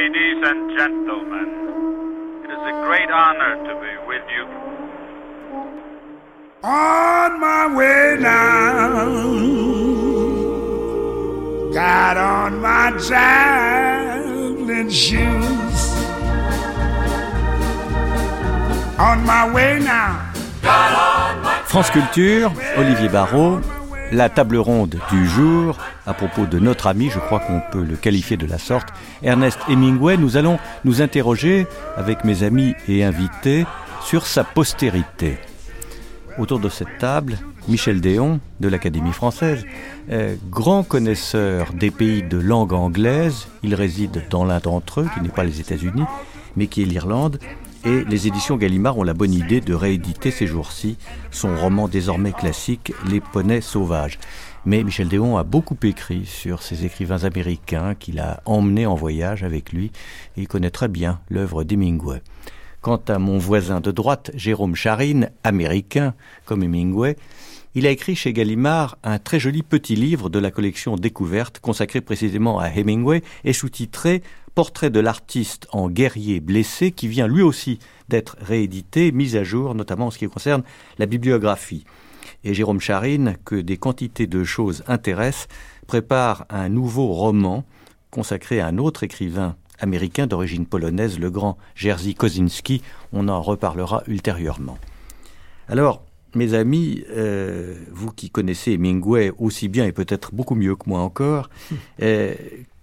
Ladies and gentlemen, it is a great honor to be with you. On my way now, got on my traveling shoes. On my way now. France Culture, Olivier Barrault, la table ronde du jour, à propos de notre ami, je crois qu'on peut le qualifier de la sorte, Ernest Hemingway, nous allons nous interroger avec mes amis et invités sur sa postérité. Autour de cette table, Michel Déon de l'Académie française, euh, grand connaisseur des pays de langue anglaise, il réside dans l'un d'entre eux, qui n'est pas les États-Unis, mais qui est l'Irlande, et les éditions Gallimard ont la bonne idée de rééditer ces jours-ci son roman désormais classique Les poneys sauvages. Mais Michel Déon a beaucoup écrit sur ces écrivains américains qu'il a emmenés en voyage avec lui et il connaît très bien l'œuvre d'Hemingway. Quant à mon voisin de droite, Jérôme Charine, américain comme Hemingway, il a écrit chez Gallimard un très joli petit livre de la collection Découverte consacré précisément à Hemingway et sous-titré portrait de l'artiste en guerrier blessé qui vient lui aussi d'être réédité, mis à jour, notamment en ce qui concerne la bibliographie. Et Jérôme Charine, que des quantités de choses intéressent, prépare un nouveau roman consacré à un autre écrivain américain d'origine polonaise, le grand Jerzy Kosinski. On en reparlera ultérieurement. Alors, mes amis, euh, vous qui connaissez Hemingway aussi bien et peut-être beaucoup mieux que moi encore, euh,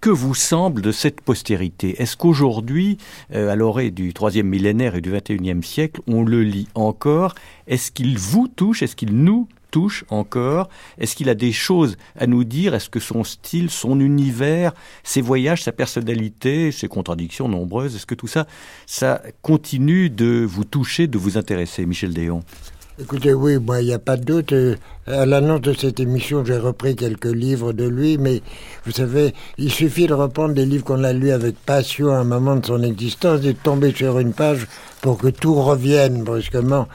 que vous semble de cette postérité? Est-ce qu'aujourd'hui, euh, à l'orée du troisième millénaire et du XXIe siècle, on le lit encore? Est-ce qu'il vous touche? Est-ce qu'il nous touche encore? Est-ce qu'il a des choses à nous dire? Est-ce que son style, son univers, ses voyages, sa personnalité, ses contradictions nombreuses, est-ce que tout ça, ça continue de vous toucher, de vous intéresser, Michel Déon? Écoutez, oui, moi, il n'y a pas de doute. Euh, à l'annonce de cette émission, j'ai repris quelques livres de lui, mais vous savez, il suffit de reprendre des livres qu'on a lus avec passion à un moment de son existence et de tomber sur une page pour que tout revienne brusquement.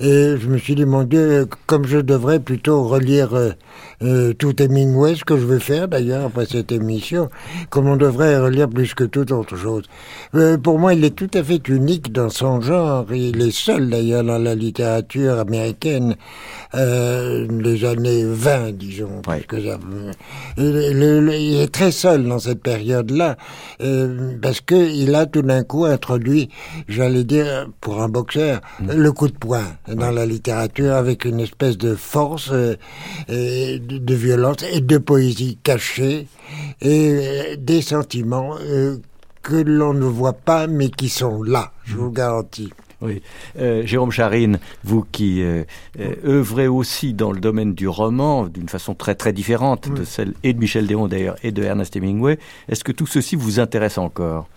Et je me suis dit, mon Dieu, comme je devrais plutôt relire euh, euh, tout Hemingway, ce que je vais faire d'ailleurs après cette émission, comme on devrait relire plus que toute autre chose. Euh, pour moi, il est tout à fait unique dans son genre. Il est seul d'ailleurs dans la littérature américaine les années 20, disons. Parce que ça, il, il, est très seul dans cette période-là, parce que il a tout d'un coup introduit, j'allais dire, pour un boxeur, le coup de poing dans la littérature avec une espèce de force, euh, de, de, violence et de poésie cachée et euh, des sentiments euh, que l'on ne voit pas mais qui sont là, je vous garantis. Oui. Euh, Jérôme Charine, vous qui euh, euh, œuvrez aussi dans le domaine du roman d'une façon très très différente oui. de celle et de Michel Déon d'ailleurs et de Ernest Hemingway, est-ce que tout ceci vous intéresse encore?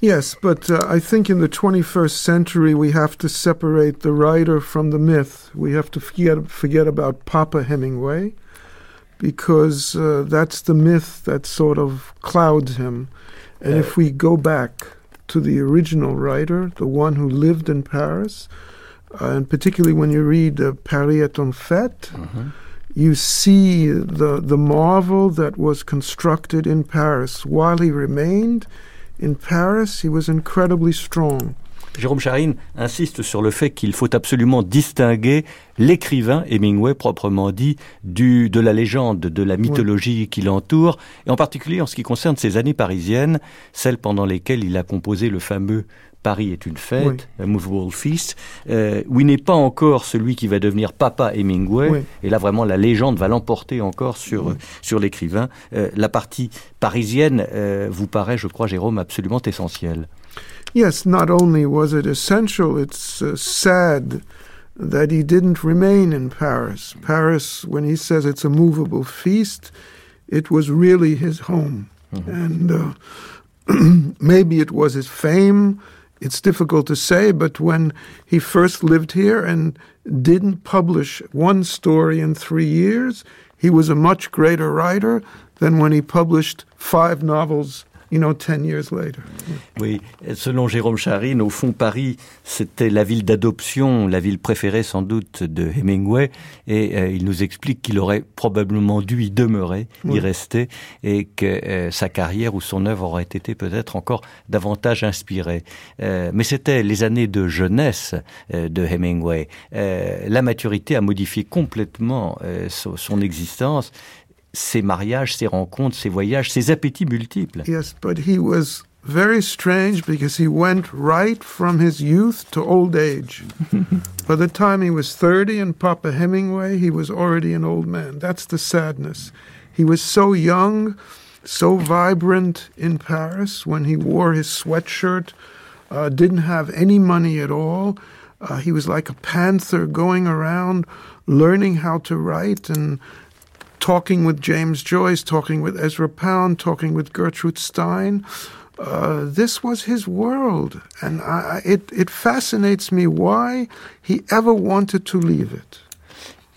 Yes, but uh, I think in the 21st century we have to separate the writer from the myth. We have to forget, forget about Papa Hemingway because uh, that's the myth that sort of clouds him. And if we go back to the original writer, the one who lived in Paris, uh, and particularly when you read uh, Paris est en fête, mm -hmm. you see the, the marvel that was constructed in Paris. While he remained in Paris, he was incredibly strong. Jérôme Charine insiste sur le fait qu'il faut absolument distinguer l'écrivain Hemingway proprement dit du, de la légende, de la mythologie qui l'entoure, et en particulier en ce qui concerne ses années parisiennes, celles pendant lesquelles il a composé le fameux Paris est une fête, oui. A Movable Feast, euh, où il n'est pas encore celui qui va devenir papa Hemingway, oui. et là vraiment la légende va l'emporter encore sur, oui. sur l'écrivain. Euh, la partie parisienne euh, vous paraît, je crois, Jérôme, absolument essentielle. Yes, not only was it essential, it's uh, sad that he didn't remain in Paris. Paris, when he says it's a movable feast, it was really his home. Mm-hmm. And uh, maybe it was his fame. It's difficult to say, but when he first lived here and didn't publish one story in three years, he was a much greater writer than when he published five novels you know, 10 years later. Oui, selon Jérôme Charine, au fond, Paris, c'était la ville d'adoption, la ville préférée sans doute de Hemingway, et euh, il nous explique qu'il aurait probablement dû y demeurer, y rester, et que euh, sa carrière ou son œuvre aurait été peut-être encore davantage inspirée. Euh, mais c'était les années de jeunesse de Hemingway. La maturité a modifié complètement son, son existence ses mariages, ses rencontres, ses voyages, ses appétits multiples. Yes, but he was very strange because he went right from his youth to old age. By the time he was 30 and Papa Hemingway, he was already an old man. That's the sadness. He was so young, so vibrant in Paris when he wore his sweatshirt, uh, didn't have any money at all. Uh, he was like a panther going around learning how to write and talking with James Joyce, talking with Ezra Pound, talking with Gertrude Stein. Uh, this was his world, and I, it, it fascinates me why he ever wanted to leave it.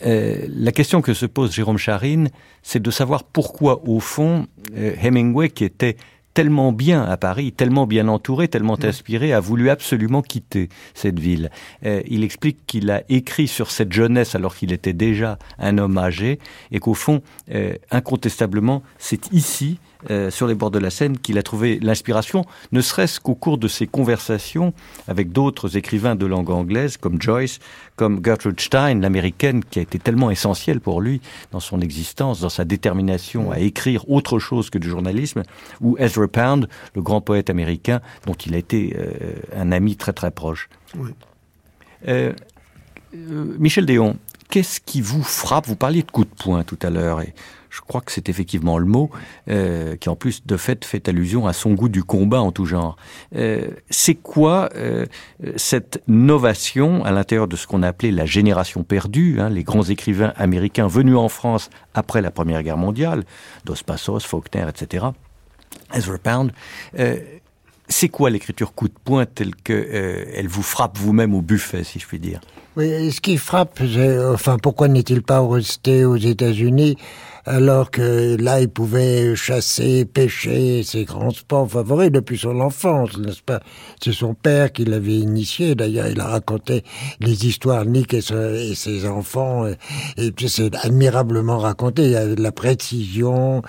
Euh, la question que se pose Jérôme Charine, c'est de savoir pourquoi, au fond, euh, Hemingway, qui était tellement bien à Paris, tellement bien entouré, tellement inspiré, a voulu absolument quitter cette ville. Euh, il explique qu'il a écrit sur cette jeunesse alors qu'il était déjà un homme âgé et qu'au fond, euh, incontestablement, c'est ici, euh, sur les bords de la Seine, qu'il a trouvé l'inspiration, ne serait-ce qu'au cours de ses conversations avec d'autres écrivains de langue anglaise, comme Joyce, comme Gertrude Stein, l'américaine, qui a été tellement essentielle pour lui dans son existence, dans sa détermination à écrire autre chose que du journalisme, ou Ezra Pound, le grand poète américain, dont il a été euh, un ami très très proche. Oui. Euh, Michel Déon, qu'est-ce qui vous frappe? Vous parliez de coup de poing tout à l'heure, et je crois que c'est effectivement le mot, euh, qui en plus de fait fait allusion à son goût du combat en tout genre. Euh, c'est quoi euh, cette novation à l'intérieur de ce qu'on a appelé la génération perdue, hein, les grands écrivains américains venus en France après la Première Guerre mondiale, Dos Passos, Faulkner, etc., Ezra Pound, c'est quoi l'écriture coup de poing telle que euh, elle vous frappe vous-même au buffet, si je puis dire? Oui, ce qui frappe, enfin, pourquoi n'est-il pas resté aux États-Unis? Alors que là, il pouvait chasser, pêcher, ses grands sports favoris depuis son enfance, n'est-ce pas? C'est son père qui l'avait initié. D'ailleurs, il a raconté les histoires Nick et, et ses enfants, et, et puis c'est admirablement raconté. Il y a de la précision.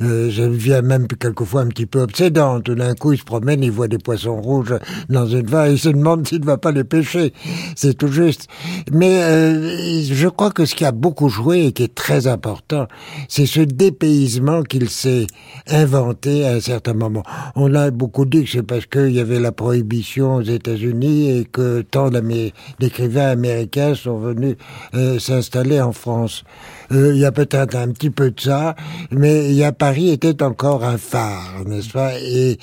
Euh, je viens même quelquefois un petit peu obsédant. Tout d'un coup, il se promène, il voit des poissons rouges dans une vague, il se demande s'il ne va pas les pêcher. C'est tout juste. Mais euh, je crois que ce qui a beaucoup joué et qui est très important, c'est ce dépaysement qu'il s'est inventé à un certain moment. On a beaucoup dit que c'est parce qu'il y avait la prohibition aux États-Unis et que tant d'écrivains américains sont venus euh, s'installer en France. Euh, il y a peut-être un petit peu de ça, mais Paris était encore un phare, n'est-ce pas? Et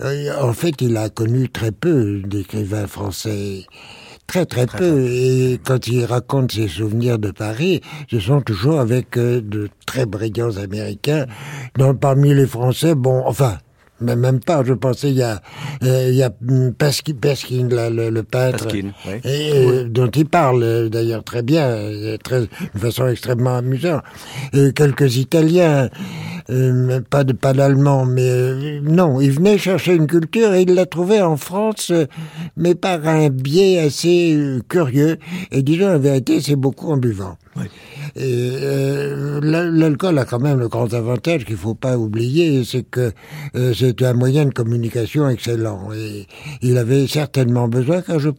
euh, en fait, il a connu très peu d'écrivains français. Très très, peu. Et quand il raconte ses souvenirs de Paris, ce sont toujours avec euh, de très brillants Américains. Donc parmi les Français, bon, enfin, mais même pas. Je pensais il y a euh, il y a Pasqui- Pasquin, là, le, le peintre, oui. et, euh, dont il parle euh, d'ailleurs très bien, très, de façon extrêmement amusante. Et quelques Italiens, euh, pas de pas d'Allemands, mais euh, non, il venait chercher une culture et il l'a trouvée en France, mais par un biais assez curieux. Et disons la vérité, c'est beaucoup en buvant. Et euh, l'al- l'alcool a quand même le grand avantage qu'il faut pas oublier, c'est que euh, c'est un moyen de communication excellent. Et il avait certainement besoin, car je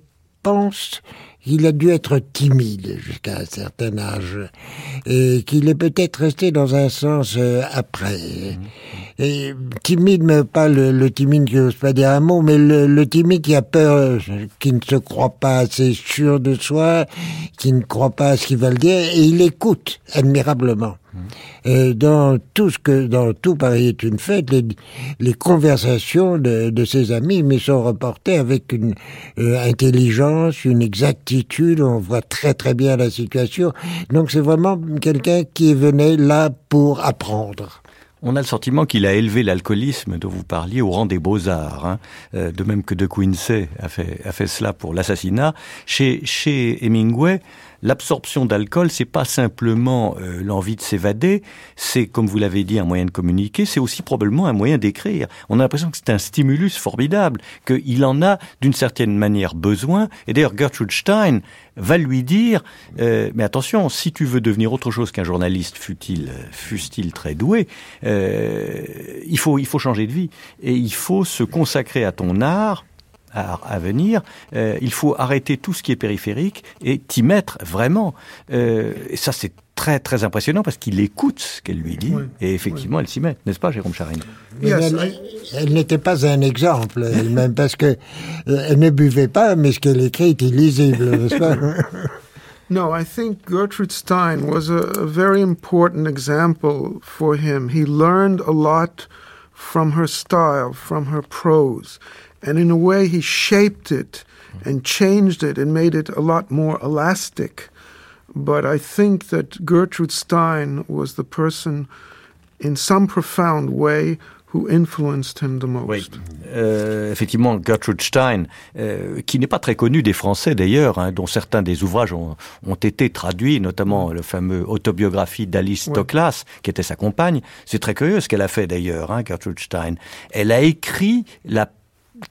pense qu'il a dû être timide jusqu'à un certain âge, et qu'il est peut-être resté dans un sens euh, après. Et timide, mais pas le, le timide qui n'ose pas dire un mot, mais le, le timide qui a peur, euh, qui ne se croit pas assez sûr de soi, qui ne croit pas à ce qu'il va le dire, et il écoute admirablement. Dans tout ce que, dans tout Paris est une fête, les, conversations de, ses amis, mais sont reportées avec une euh, intelligence, une exactitude, on voit très très bien la situation. Donc c'est vraiment quelqu'un qui venait là pour apprendre. On a le sentiment qu'il a élevé l'alcoolisme dont vous parliez au rang des beaux-arts, hein. Euh, de même que De fait, a fait cela pour l'assassinat. Chez, chez Hemingway, l'absorption d'alcool, c'est pas simplement euh, l'envie de s'évader, c'est, comme vous l'avez dit, un moyen de communiquer, c'est aussi probablement un moyen d'écrire. On a l'impression que c'est un stimulus formidable, qu'il en a d'une certaine manière besoin. Et d'ailleurs, Gertrude Stein va lui dire, euh, mais attention, si tu veux devenir autre chose qu'un journaliste, fut-il fût-il très doué, euh, il faut il faut changer de vie et il faut se consacrer à ton art à, à venir, euh, il faut arrêter tout ce qui est périphérique et t'y mettre vraiment. Euh, et ça, c'est très très impressionnant parce qu'il écoute ce qu'elle lui dit Oui, et effectivement, elle s'y met, n'est-ce pas, Jérôme Charine elle, n'était pas un exemple elle-même parce que euh, elle ne buvait pas, mais ce qu'elle écrit était lisible, n'est-ce pas? No, I think Gertrude Stein was a, a very important example for him. He learned a lot from her style, from her prose. And in a way, he shaped it and changed it and made it a lot more elastic. But I think that Gertrude Stein was the person, in some profound way, who influenced him the most. Oui, euh, effectivement, Gertrude Stein, euh, qui n'est pas très connue des Français d'ailleurs, hein, dont certains des ouvrages ont, ont été traduits, notamment le fameux autobiographie d'Alice Ouais. Toklas, qui était sa compagne. C'est très curieux ce qu'elle a fait d'ailleurs, hein, Gertrude Stein. Elle a écrit la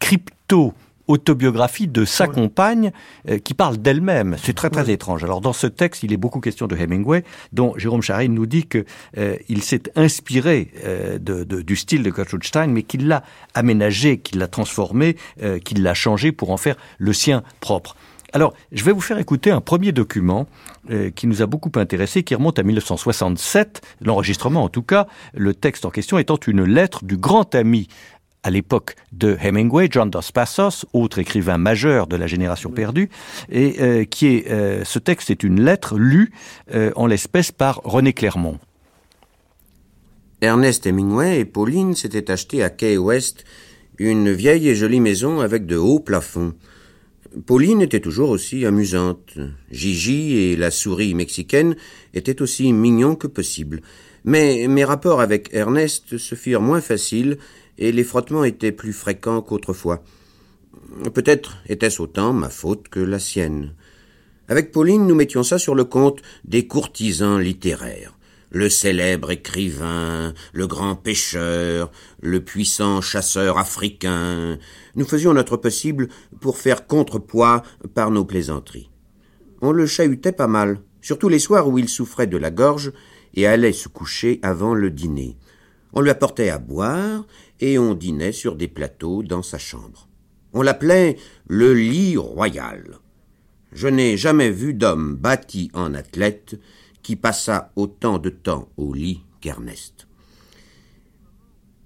crypto autobiographie de sa compagne euh, qui parle d'elle-même. C'est très très étrange. Alors dans ce texte, il est beaucoup question de Hemingway, dont Jérôme Charine nous dit que euh, il s'est inspiré euh, de, de, du style de Gertrude Stein, mais qu'il l'a aménagé, qu'il l'a transformé, euh, qu'il l'a changé pour en faire le sien propre. Alors, je vais vous faire écouter un premier document euh, qui nous a beaucoup intéressé, qui remonte à 1967, l'enregistrement en tout cas, le texte en question étant une lettre du grand ami à l'époque de Hemingway, John Dos Passos, autre écrivain majeur de la génération perdue, et euh, qui est euh, ce texte est une lettre lue euh, en l'espèce par René Clermont. Ernest Hemingway et Pauline s'étaient achetés à Key West une vieille et jolie maison avec de hauts plafonds. Pauline était toujours aussi amusante. Gigi et la souris mexicaine étaient aussi mignons que possible. Mais mes rapports avec Ernest se firent moins faciles et les frottements étaient plus fréquents qu'autrefois. Peut-être était-ce autant ma faute que la sienne. Avec Pauline, nous mettions ça sur le compte des courtisans littéraires. Le célèbre écrivain, le grand pêcheur, le puissant chasseur africain. Nous faisions notre possible pour faire contrepoids par nos plaisanteries. On le chahutait pas mal, surtout les soirs où il souffrait de la gorge et allait se coucher avant le dîner. On lui apportait à boire et on dînait sur des plateaux dans sa chambre. On l'appelait le lit royal. Je n'ai jamais vu d'homme bâti en athlète qui passa autant de temps au lit qu'Ernest.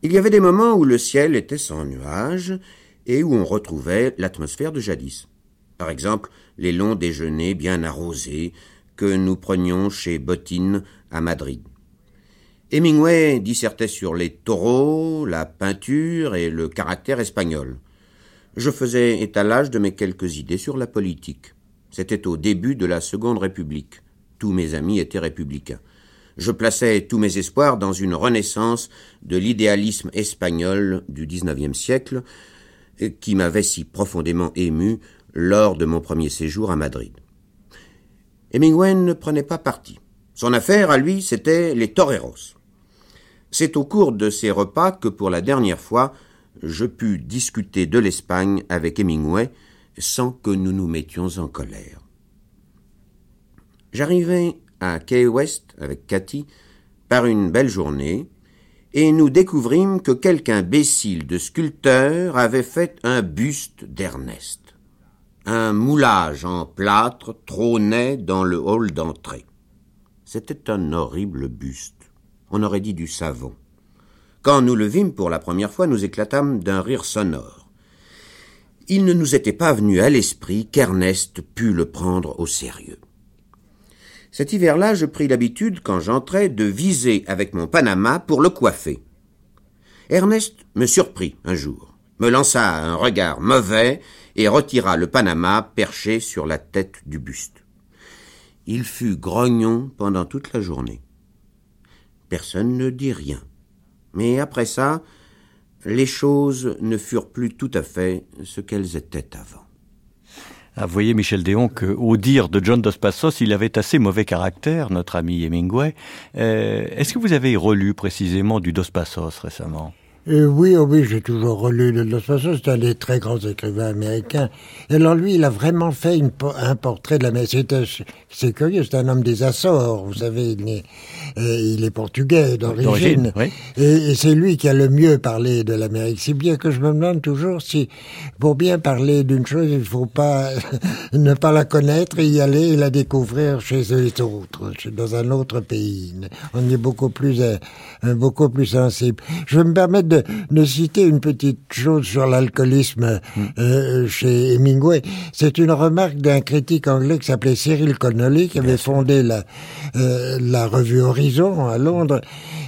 Il y avait des moments où le ciel était sans nuages et où on retrouvait l'atmosphère de jadis. Par exemple, les longs déjeuners bien arrosés que nous prenions chez Bottine à Madrid. Hemingway dissertait sur les taureaux, la peinture et le caractère espagnol. Je faisais étalage de mes quelques idées sur la politique. C'était au début de la Seconde République. Tous mes amis étaient républicains. Je plaçais tous mes espoirs dans une renaissance de l'idéalisme espagnol du XIXe siècle qui m'avait si profondément ému lors de mon premier séjour à Madrid. Hemingway ne prenait pas parti. Son affaire, à lui, c'était les toreros. C'est au cours de ces repas que, pour la dernière fois, je pus discuter de l'Espagne avec Hemingway sans que nous nous mettions en colère. J'arrivai à Key West avec Cathy par une belle journée et nous découvrîmes que quelque imbécile de sculpteur avait fait un buste d'Ernest. Un moulage en plâtre trônait dans le hall d'entrée. C'était un horrible buste. On aurait dit du savon. Quand nous le vîmes pour la première fois, nous éclatâmes d'un rire sonore. Il ne nous était pas venu à l'esprit qu'Ernest pût le prendre au sérieux. Cet hiver-là, je pris l'habitude, quand j'entrais, de viser avec mon Panama pour le coiffer. Ernest me surprit un jour, me lança un regard mauvais et retira le Panama perché sur la tête du buste. Il fut grognon pendant toute la journée. Personne ne dit rien. Mais après ça, les choses ne furent plus tout à fait ce qu'elles étaient avant. Ah, vous voyez, Michel Déon, qu'au dire de John Dos Passos, il avait assez mauvais caractère, notre ami Hemingway. Euh, Est-ce que vous avez relu précisément du Dos Passos récemment? Euh, oui, oh oui, j'ai toujours relu le Dos Passos, c'est un des très grands écrivains américains. Et alors lui, il a vraiment fait une un portrait de l'Amérique. C'est un- C'est curieux, c'est un homme des Açores, vous savez, il est, euh, il est portugais d'origine. Oui. Et, et c'est lui qui a le mieux parlé de l'Amérique. Si bien que je me demande toujours si, pour bien parler d'une chose, il faut pas ne pas la connaître et y aller et la découvrir chez les autres, dans un autre pays. On y est beaucoup plus, euh, euh, beaucoup plus sensible. Je vais me permettre de, de citer une petite chose sur l'alcoolisme euh, chez Hemingway. C'est une remarque d'un critique anglais qui s'appelait Cyril Connolly, qui avait fondé la, euh, la revue Horizon à Londres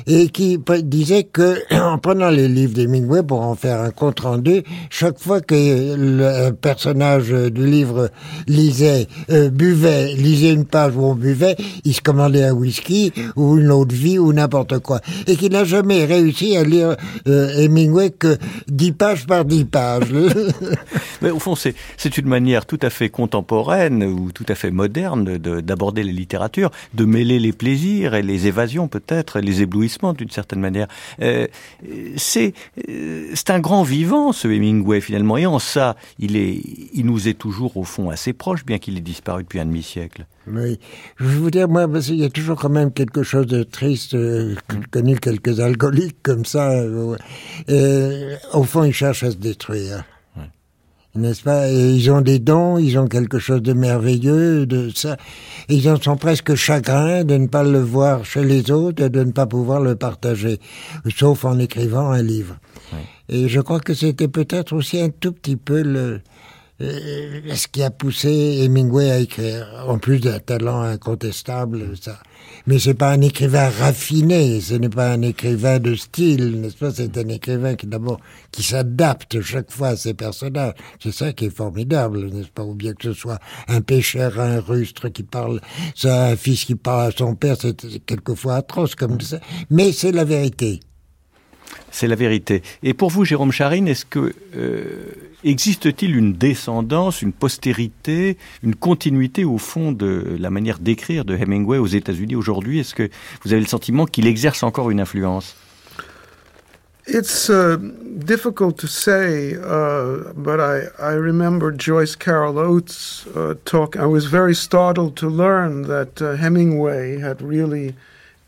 et qui disait que en prenant les livres d'Hemingway pour en faire un compte rendu, chaque fois que le personnage du livre lisait, euh, buvait, lisait une page où on buvait, il se commandait un whisky ou une eau de vie ou n'importe quoi, et qu'il n'a jamais réussi à lire euh, Hemingway que dix pages par dix pages. Mais au fond, c'est c'est une manière tout à fait contemporaine ou tout à fait moderne de- d'aborder les littératures, de mêler les plaisirs et les évasions peut-être, les éblouissements d'une certaine manière. Euh, c'est euh, c'est un grand vivant ce Hemingway finalement, et en ça, il est, il nous est toujours au fond assez proche, bien qu'il ait disparu depuis un demi-siècle. Oui, je veux vous dire, moi, parce qu'il y a toujours quand même quelque chose de triste. Euh, J'ai connu quelques alcooliques comme ça. euh, euh, au fond, ils cherchent à se détruire. N'est-ce pas? Et ils ont des dons, ils ont quelque chose de merveilleux, de ça. Ils en sont presque chagrins de ne pas le voir chez les autres et de ne pas pouvoir le partager, sauf en écrivant un livre. Et je crois que c'était peut-être aussi un tout petit peu le, ce qui a poussé Hemingway à écrire, en plus d'un talent incontestable, ça. Mais c'est pas un écrivain raffiné, ce n'est pas un écrivain de style, n'est-ce pas? C'est un écrivain qui d'abord qui s'adapte chaque fois à ses personnages. C'est ça qui est formidable, n'est-ce pas? Ou bien que ce soit un pêcheur, un rustre qui parle, ça, un fils qui parle à son père, c'est quelquefois atroce comme ça. Mais c'est la vérité. C'est la vérité. Et pour vous, Jérôme Charine, est-ce que euh, existe-t-il une descendance, une postérité, une continuité au fond de la manière d'écrire de Hemingway aux États-Unis aujourd'hui? Est-ce que vous avez le sentiment qu'il exerce encore une influence? It's uh, difficult to say, uh, but I, I remember Joyce Carol Oates uh, talk. I was very startled to learn that uh, Hemingway had really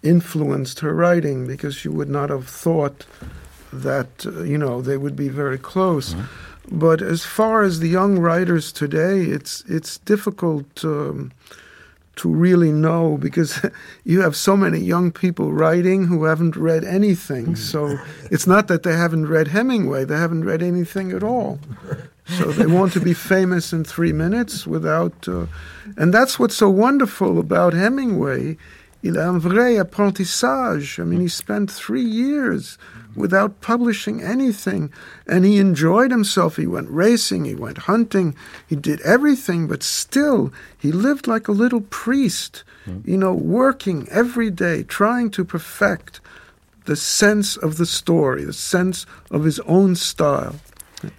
influenced her writing because she would not have thought that uh, you know they would be very close. But as far as the young writers today, it's it's difficult. Um, to really know because you have so many young people writing who haven't read anything. So it's not that they haven't read Hemingway, they haven't read anything at all. So they want to be famous in three minutes without. Uh, and that's what's so wonderful about Hemingway. Il a un vrai apprentissage. I mean, he spent three years without publishing anything. And he enjoyed himself. He went racing, he went hunting, he did everything, but still, he lived like a little priest, you know, working every day, trying to perfect the sense of the story, the sense of his own style.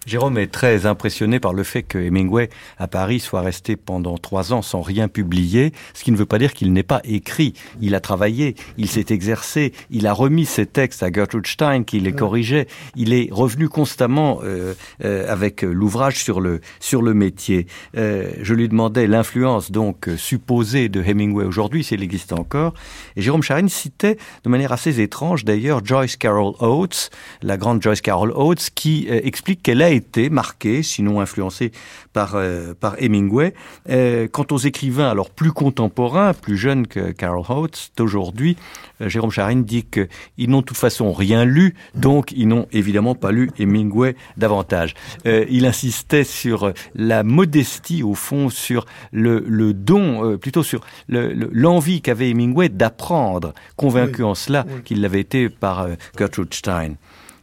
Jérôme est très impressionné par le fait que Hemingway, à Paris, soit resté pendant trois ans sans rien publier, ce qui ne veut pas dire qu'il n'ait pas écrit. Il a travaillé, il s'est exercé, il a remis ses textes à Gertrude Stein, qui les corrigeait. Il est revenu constamment euh, euh, avec l'ouvrage sur le, sur le métier. Euh, je lui demandais l'influence donc supposée de Hemingway aujourd'hui, s'il existe encore. Et Jérôme Charine citait de manière assez étrange d'ailleurs Joyce Carol Oates, la grande Joyce Carol Oates, qui explique qu'elle a été marquée, sinon influencée par, euh, par Hemingway. Euh, quant aux écrivains alors plus contemporains, plus jeunes que Carol Oates d'aujourd'hui, euh, Jérôme Charine dit qu'ils n'ont de toute façon rien lu, donc ils n'ont évidemment pas lu Hemingway davantage. Euh, il insistait sur la modestie au fond, sur le, le don, euh, plutôt sur le- le- l'envie qu'avait Hemingway d'apprendre, convaincu Oui. en cela Oui. qu'il l'avait été par euh, Gertrude Stein.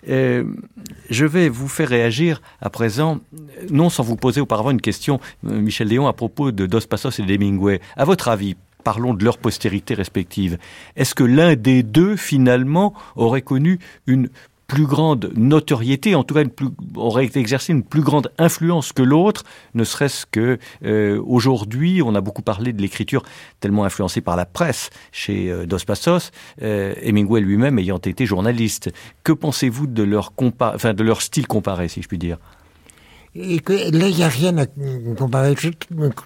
Euh, je vais vous faire réagir à présent, non sans vous poser auparavant une question, euh, Michel Léon, à propos de Dos Passos et d'Hemingway. À votre avis, parlons de leur postérité respective. Est-ce que l'un des deux, finalement, aurait connu une plus grande notoriété, en tout cas aurait exercé une plus grande influence que l'autre, ne serait-ce que euh, aujourd'hui, on a beaucoup parlé de l'écriture tellement influencée par la presse chez euh, Dos Passos, euh, Hemingway lui-même ayant été journaliste. Que pensez-vous de leur style comparé, si je puis dire? Là, il n'y a rien à comparer. Je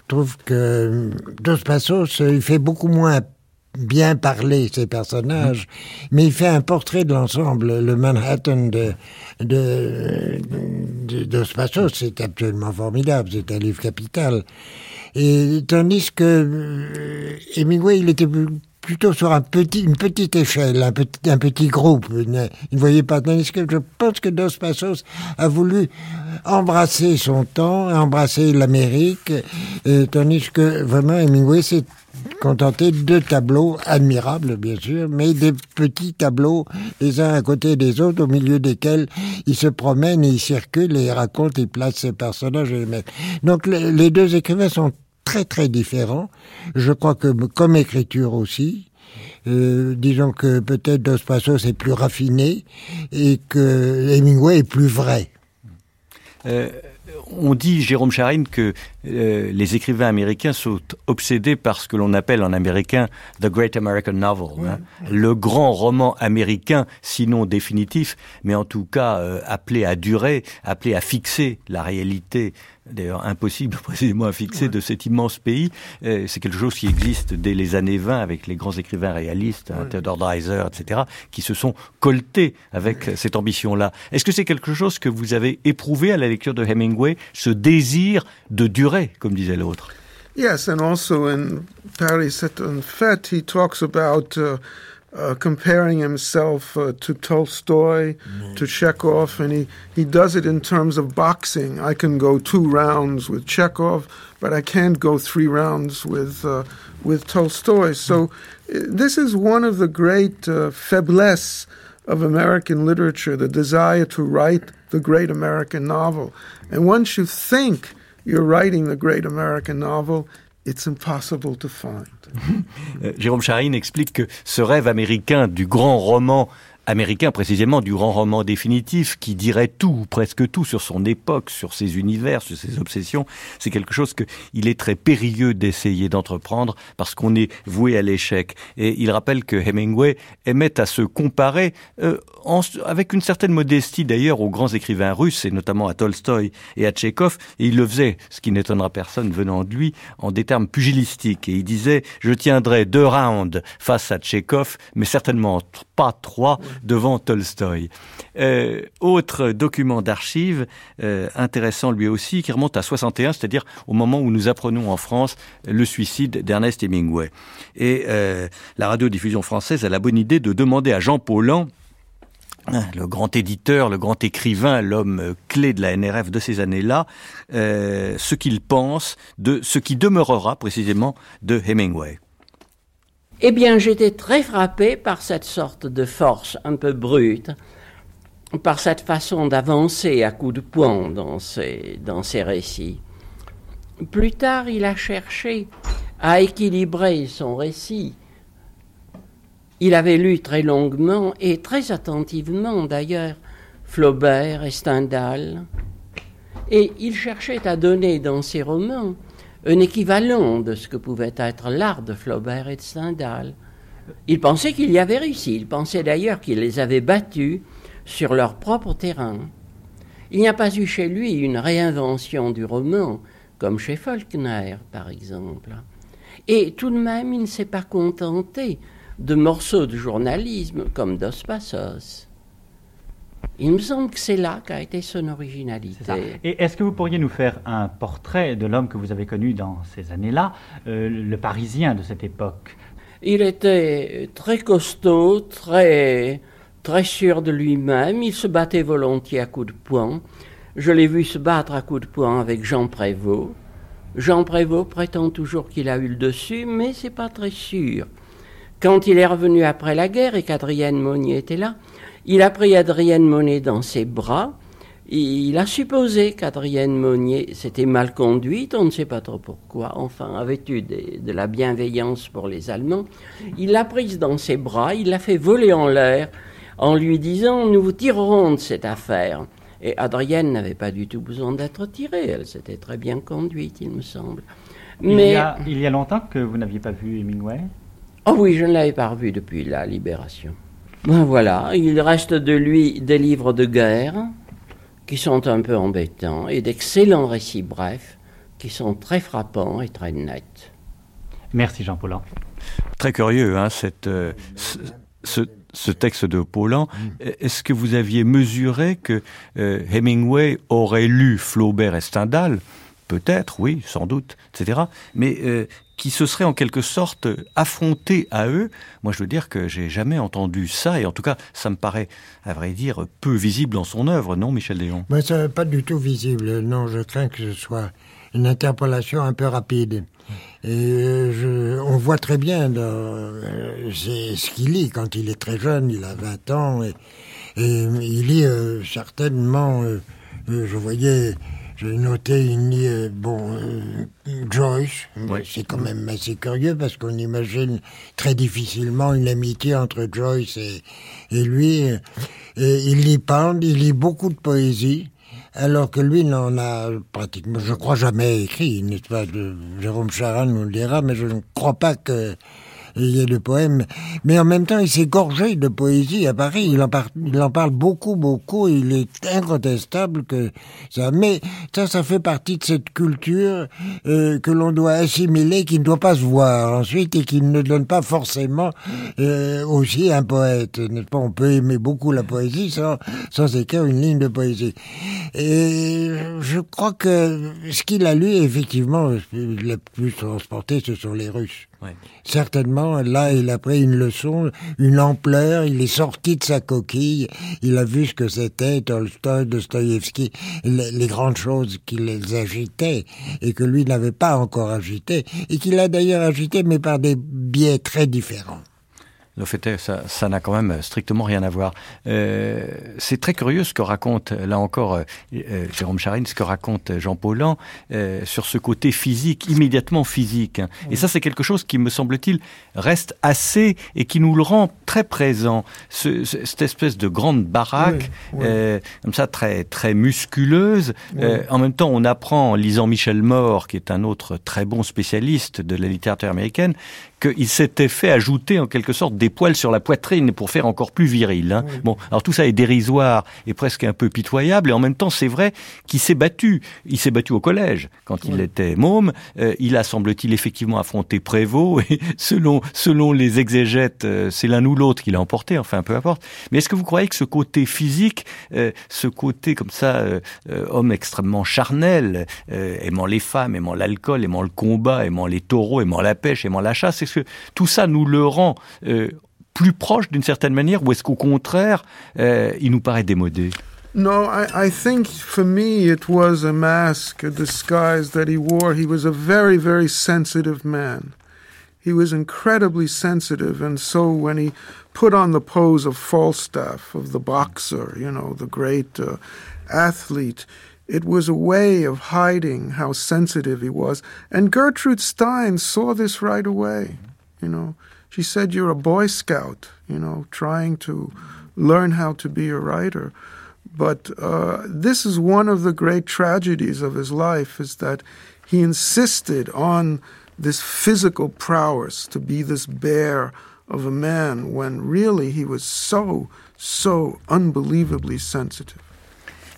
trouve que Dos Passos, il fait beaucoup moins bien parler ces personnages, mais il fait un portrait de l'ensemble. Le Manhattan de, de, de, de Passos, c'est absolument formidable, c'est un livre capital. Et tandis que euh, Hemingway, il était plutôt sur un petit, une petite échelle, un petit, un petit groupe. Il ne voyait pas. Tandis que je pense que Dos Passos a voulu embrasser son temps, embrasser l'Amérique, tandis que vraiment Hemingway s'est contenté de tableaux admirables, bien sûr, mais des petits tableaux, les uns à côté des autres, au milieu desquels il se promène et il circule et il raconte, il place ses personnages. Donc les deux écrivains sont très très différents. Je crois que comme écriture aussi, euh, disons que peut-être Dos Passos est plus raffiné et que Hemingway est plus vrai. Euh, on dit, Jérôme Charine, que euh, les écrivains américains sont obsédés par ce que l'on appelle en américain The Great American Novel, hein. le grand roman américain, sinon définitif, mais en tout cas appelé à durer, appelé à fixer la réalité d'ailleurs impossible précisément à fixer de cet immense pays. Euh, c'est quelque chose qui existe dès les années 20 avec les grands écrivains réalistes, hein, Theodore Dreiser, etc., qui se sont coltés avec cette ambition-là. Est-ce que c'est quelque chose que vous avez éprouvé à la lecture de Hemingway, ce désir de durer, comme disait l'autre? Yes, and also in Paris un fait, he talks about uh, uh, comparing himself uh, to Tolstoy, mm. to Chekhov, and he, he does it in terms of boxing. I can go two rounds with Chekhov, but I can't go three rounds with, uh, with Tolstoy. So mm. this is one of the great uh, faiblesse of American literature, the desire to write the great American novel. And once you think you're writing the great American novel, it's impossible to find. Euh, Jérôme Charine explique que ce rêve américain du grand roman américain précisément du grand roman définitif qui dirait tout ou presque tout sur son époque, sur ses univers, sur ses obsessions, c'est quelque chose que il est très périlleux d'essayer d'entreprendre parce qu'on est voué à l'échec. Et il rappelle que Hemingway aimait à se comparer euh, en, avec une certaine modestie d'ailleurs aux grands écrivains russes et notamment à Tolstoï et à Tchekhov et il le faisait, ce qui n'étonnera personne venant de lui, en des termes pugilistiques et il disait je tiendrai deux rounds face à Tchekhov mais certainement pas trois devant Tolstoï. Euh, autre document d'archives euh, intéressant lui aussi, qui remonte à 61, c'est-à-dire au moment où nous apprenons en France le suicide d'Ernest Hemingway. Et euh, la radiodiffusion française a la bonne idée de demander à Jean Paulhan hein, le grand éditeur, le grand écrivain, l'homme clé de la NRF de ces années-là, ce qu'il pense de ce qui demeurera précisément de Hemingway. Eh bien, j'étais très frappé par cette sorte de force un peu brute, par cette façon d'avancer à coups de poing dans ses, dans ses récits. Plus tard, il a cherché à équilibrer son récit. Il avait lu très longuement et très attentivement d'ailleurs Flaubert et Stendhal, et il cherchait à donner dans ses romans un équivalent de ce que pouvait être l'art de Flaubert et de Stendhal. Il pensait qu'il y avait réussi, il pensait d'ailleurs qu'il les avait battus sur leur propre terrain. Il n'y a pas eu chez lui une réinvention du roman, comme chez Faulkner, par exemple. Et tout de même, il ne s'est pas contenté de morceaux de journalisme comme Dos Passos. Il me semble que c'est là qu'a été son originalité. Et est-ce que vous pourriez nous faire un portrait de l'homme que vous avez connu dans ces années-là, euh, le Parisien de cette époque? Il était très costaud, très, très sûr de lui-même. Il se battait volontiers à coups de poing. Je l'ai vu se battre à coups de poing avec Jean Prévost. Jean Prévost prétend toujours qu'il a eu le dessus, mais c'est pas très sûr. Quand il est revenu après la guerre et qu'Adrienne Monnier était là, il a pris Adrienne Monet dans ses bras. Il a supposé qu'Adrienne Monnier s'était mal conduite, on ne sait pas trop pourquoi, enfin, avait eu de la bienveillance pour les Allemands? Il l'a prise dans ses bras, il l'a fait voler en l'air en lui disant Nous vous tirerons de cette affaire. Et Adrienne n'avait pas du tout besoin d'être tirée, elle s'était très bien conduite, il me semble. Il, Mais y a, il y a longtemps que vous n'aviez pas vu Hemingway? Oh oui, je ne l'avais pas revu depuis la libération. Ben voilà, il reste de lui des livres de guerre qui sont un peu embêtants et d'excellents récits brefs qui sont très frappants et très nets. Merci Jean Paulhan. Très curieux, hein, cette, euh, ce, ce, ce texte de Paulan. Est-ce que vous aviez mesuré que euh, Hemingway aurait lu Flaubert et Stendhal? Peut-être, oui, sans doute, etc. Mais euh, qui se serait en quelque sorte affronté à eux. Moi, je veux dire que j'ai jamais entendu ça, et en tout cas, ça me paraît, à vrai dire, peu visible dans son œuvre, non, Michel Déon Moi, ça pas du tout visible. Non, je crains que ce soit une interpolation un peu rapide. Et euh, on voit très bien euh, ce qu'il lit quand il est très jeune, il a 20 ans, et, il lit euh, certainement, je voyais, j'ai noté, lit, euh, bon, euh, Joyce, Oui. c'est quand même assez curieux parce qu'on imagine très difficilement une amitié entre Joyce et, et lui. Et il lit Pound, il lit beaucoup de poésie. Alors que lui n'en a pratiquement, je crois, jamais écrit, n'est-ce pas? Jérôme Charan nous le dira, mais je ne crois pas que il y ait de poèmes. Mais en même temps, il s'est gorgé de poésie à Paris. Il en, par- il en parle beaucoup, beaucoup. Il est incontestable que ça. Mais ça, ça fait partie de cette culture euh, que l'on doit assimiler, qui ne doit pas se voir ensuite et qui ne donne pas forcément euh, aussi un poète. N'est-ce pas? On peut aimer beaucoup la poésie sans, sans écrire une ligne de poésie. Et je crois que ce qu'il a lu, effectivement, le plus transporté, ce sont les Russes. Certainement, là, il a pris une leçon, une ampleur, il est sorti de sa coquille, il a vu ce que c'était Tolstoï, Dostoïevski, les, les grandes choses qui les agitaient et que lui n'avait pas encore agité, et qu'il a d'ailleurs agité, mais par des biais très différents. Le fait est, ça, ça n'a quand même strictement rien à voir. Euh, c'est très curieux ce que raconte, là encore, euh, euh, Jérôme Charine, ce que raconte Jean Paulhan euh, sur ce côté physique, immédiatement physique. hein. Et ça, c'est quelque chose qui, me semble-t-il, reste assez et qui nous le rend très présent. Ce- ce- cette espèce de grande baraque, Oui, oui. euh, comme ça, très, très musculeuse. Euh, en même temps, on apprend en lisant Michel More, qui est un autre très bon spécialiste de la littérature américaine, qu'il s'était fait ajouter en quelque sorte des poils sur la poitrine pour faire encore plus viril. hein. Bon, alors tout ça est dérisoire et presque un peu pitoyable, et en même temps c'est vrai qu'il s'est battu. Il s'est battu au collège quand il était môme. Euh, il a, semble-t-il, effectivement affronté Prévost, et selon selon les exégètes, euh, c'est l'un ou l'autre qui l'a emporté. Enfin, peu importe. Mais est-ce que vous croyez que ce côté physique, euh, ce côté comme ça, euh, euh, homme extrêmement charnel, euh, aimant les femmes, aimant l'alcool, aimant le combat, aimant les taureaux, aimant la pêche, aimant la chasse, est-ce que tout ça nous le rend euh, plus proche d'une certaine manière, ou est-ce qu'au contraire, euh, il nous paraît démodé No, I, I think for me it was a mask, a disguise that he wore. He was a very, very sensitive man. He was incredibly sensitive, and so when he put on the pose of Falstaff, of the boxer, you know, the great uh, athlete, it was a way of hiding how sensitive he was. And Gertrude Stein saw this right away, you know. She said, You're a Boy Scout, you know, trying to learn how to be a writer. But uh, this is one of the great tragedies of his life is that he insisted on this physical prowess to be this bear of a man when really he was so, so unbelievably sensitive.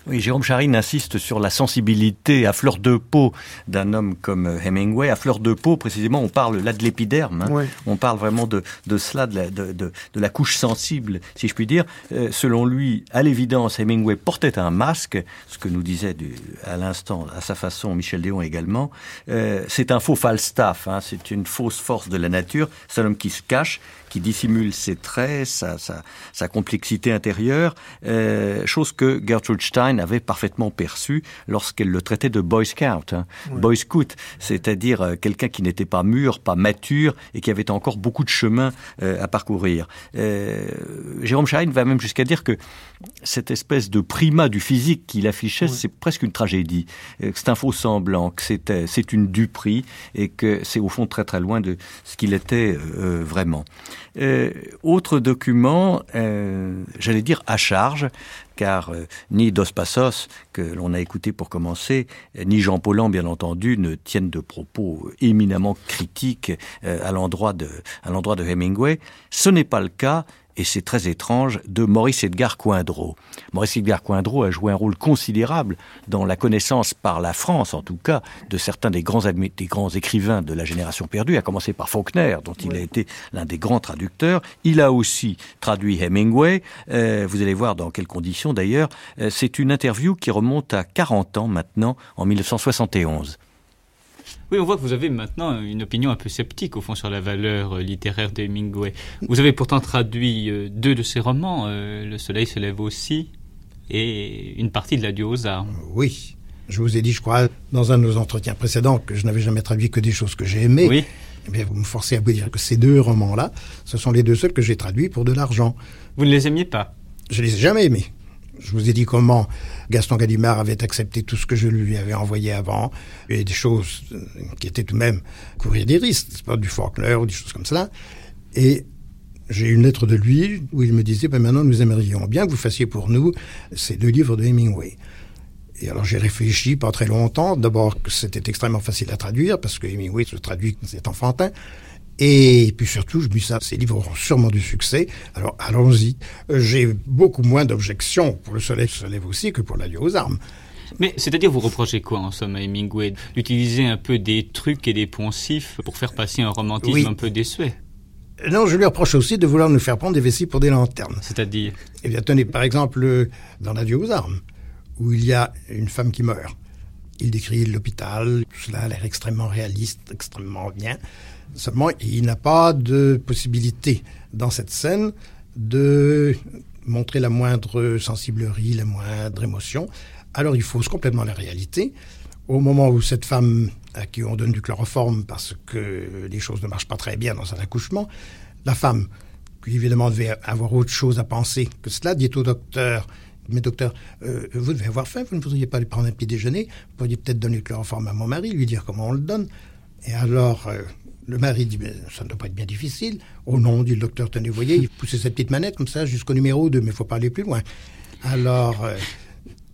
Oui, Jérôme Charine insiste sur la sensibilité à fleur de peau d'un homme comme Hemingway. À fleur de peau, précisément, on parle là de l'épiderme. hein. Oui. On parle vraiment de, de cela, de la, de, de- de la couche sensible, si je puis dire. Euh, selon lui, à l'évidence, Hemingway portait un masque, ce que nous disait du- à l'instant, à sa façon, Michel Déon également. Euh, c'est un faux Falstaff, hein, c'est une fausse force de la nature. C'est un homme qui se cache, qui dissimule ses traits, sa, sa, sa complexité intérieure, euh, chose que Gertrude Stein avait parfaitement perçue lorsqu'elle le traitait de Boy Scout. Hein. Boy Scout, c'est-à-dire euh, quelqu'un qui n'était pas mûr, pas mature et qui avait encore beaucoup de chemin euh, à parcourir. Euh, Jérôme Stein va même jusqu'à dire que cette espèce de primat du physique qu'il affichait, c'est presque une tragédie. Euh, C'est un faux semblant, que c'est une duperie et que c'est au fond très très loin de ce qu'il était euh, vraiment. Euh, autre document, euh, j'allais dire à charge, car euh, ni Dos Passos, que l'on a écouté pour commencer, ni Jean Paulhan, bien entendu, ne tiennent de propos éminemment critiques à l'endroit de Hemingway. Ce n'est pas le cas et c'est très étrange, de Maurice Edgar Coindreau. Maurice Edgar Coindreau a joué un rôle considérable dans la connaissance par la France, en tout cas, de certains des grands, admi- des grands écrivains de la génération perdue, à commencer par Faulkner, dont il a été l'un des grands traducteurs. Il a aussi traduit Hemingway. Euh, vous allez voir dans quelles conditions d'ailleurs. Euh, c'est une interview qui remonte à 40 ans maintenant, en 1971. Oui, on voit que vous avez maintenant une opinion un peu sceptique au fond sur la valeur euh, littéraire d'Hemingway. Vous avez pourtant traduit euh, deux de ses romans, euh, Le Soleil se lève aussi et une partie de l'Adieu aux armes. Oui. Je vous ai dit, je crois, dans un de nos entretiens précédents, que je n'avais jamais traduit que des choses que j'ai aimées. Oui. Eh bien, vous me forcez à vous dire que ces deux romans-là, ce sont les deux seuls que j'ai traduits pour de l'argent. Vous ne les aimiez pas? Je les ai jamais aimés. Je vous ai dit comment Gaston Gallimard avait accepté tout ce que je lui avais envoyé avant, et des choses euh, qui étaient tout de même courir des risques, pas du Faulkner ou des choses comme cela. Et j'ai une lettre de lui où il me disait, ben maintenant nous aimerions bien que vous fassiez pour nous ces deux livres de Hemingway. Et alors j'ai réfléchi pas très longtemps. D'abord que c'était extrêmement facile à traduire parce que Hemingway se traduit c'est enfantin. Et puis surtout, je me dis ça, ces livres auront sûrement du succès. Alors allons-y. Euh, J'ai beaucoup moins d'objections pour le soleil se lève aussi que pour l'adieu aux armes. Mais c'est-à-dire, vous reprochez quoi en somme à Hemingway? D'utiliser un peu des trucs et des poncifs pour faire passer un romantisme Oui. un peu désuet? Non, je lui reproche aussi de vouloir nous faire prendre des vessies pour des lanternes. C'est-à-dire? Eh bien, tenez, par exemple, euh, dans l'adieu aux armes, où il y a une femme qui meurt. Il décrit l'hôpital, tout cela a l'air extrêmement réaliste, extrêmement bien. Seulement, il n'a pas de possibilité dans cette scène de montrer la moindre sensiblerie, la moindre émotion. Alors, il fausse complètement la réalité. Au moment où cette femme à qui on donne du chloroforme parce que les choses ne marchent pas très bien dans un accouchement, la femme, qui évidemment devait avoir autre chose à penser que cela, dit au docteur mais docteur, euh, vous devez avoir faim, vous ne voudriez pas aller prendre un petit déjeuner Vous pourriez peut-être donner le chloroforme à mon mari, lui dire comment on le donne. Et alors, euh, le mari dit, mais ça ne doit pas être bien difficile. Oh non, dit le docteur, tenez, vous voyez, il poussait cette petite manette comme ça jusqu'au numéro 2, mais il faut pas aller plus loin. Alors, euh,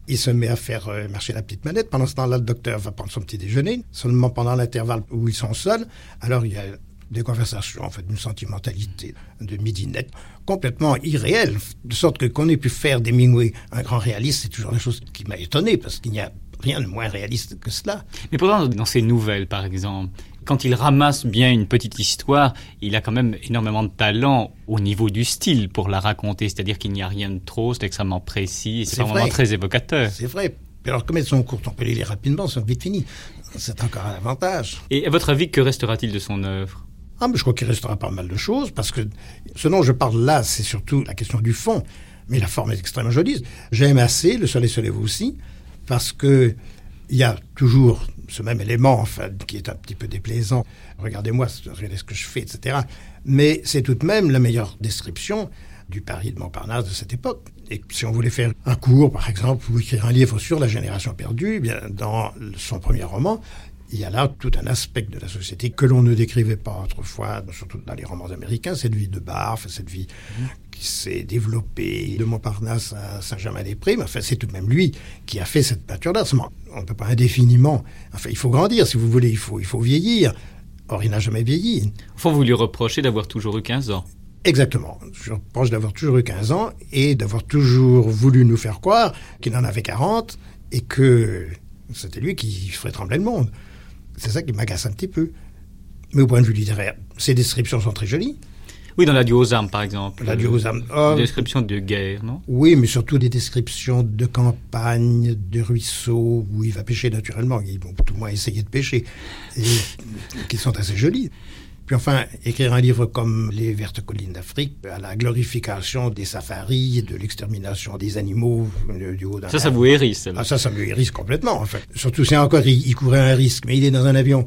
il se met à faire euh, marcher la petite manette. Pendant ce temps-là, le docteur va prendre son petit déjeuner. Seulement pendant l'intervalle où ils sont seuls, alors il y a des conversations, en fait, d'une sentimentalité de midinette complètement irréelle, de sorte que qu'on ait pu faire d'Hemingway un grand réaliste, c'est toujours la chose qui m'a étonné, parce qu'il n'y a rien de moins réaliste que cela. Mais pourtant, dans ses nouvelles, par exemple, quand il ramasse bien une petite histoire, il a quand même énormément de talent au niveau du style pour la raconter. C'est-à-dire qu'il n'y a rien de trop, c'est extrêmement précis, c'est C'est vraiment vrai. très évocateur. C'est vrai. Mais alors, comme elles sont courtes, on peut les lire rapidement, sont vite finies. C'est encore un avantage. Et à votre avis, que restera-t-il de son œuvre? Ah, mais je crois qu'il restera pas mal de choses, parce que ce dont je parle là, c'est surtout la question du fond. Mais la forme est extrêmement jolie. J'aime assez, le soleil se lève aussi, parce que il y a toujours ce même élément, enfin, qui est un petit peu déplaisant. Regardez-moi, regardez ce que je fais, etc. Mais c'est tout de même la meilleure description du Paris de Montparnasse de cette époque. Et si on voulait faire un cours, par exemple, ou écrire un livre sur la génération perdue, eh bien, dans son premier roman, il y a là tout un aspect de la société que l'on ne décrivait pas autrefois, surtout dans les romans américains, cette vie de barf, cette vie qui s'est développée de Montparnasse à Saint-Germain-des-Prés. Mais enfin, c'est tout de même lui qui a fait cette peinture-là. Seulement, On ne peut pas indéfiniment. Enfin, il faut grandir, si vous voulez, il faut, il faut vieillir. Or, il n'a jamais vieilli. Enfin, vous lui reprochez d'avoir toujours eu 15 ans. Exactement. Je reproche d'avoir toujours eu 15 ans et d'avoir toujours voulu nous faire croire qu'il en avait 40 et que c'était lui qui ferait trembler le monde. C'est ça qui m'agace un petit peu. Mais au point de vue littéraire, ces descriptions sont très jolies. Oui, dans aux armes, par exemple. L'adieu aux armes. Une Oh, description de guerre, non? oui, mais surtout des descriptions de campagne, de ruisseaux, où il va pêcher naturellement. Ils vont tout le moins essayer de pêcher. Et qui sont assez jolies. Puis enfin, écrire un livre comme Les Vertes Collines d'Afrique, à la glorification des safaris, de l'extermination des animaux du haut d'un Ça, ça vous hérisse. Ah, ça, ça me hérisse complètement, en fait. Surtout, c'est encore, il, il courait un risque, mais il est dans un avion,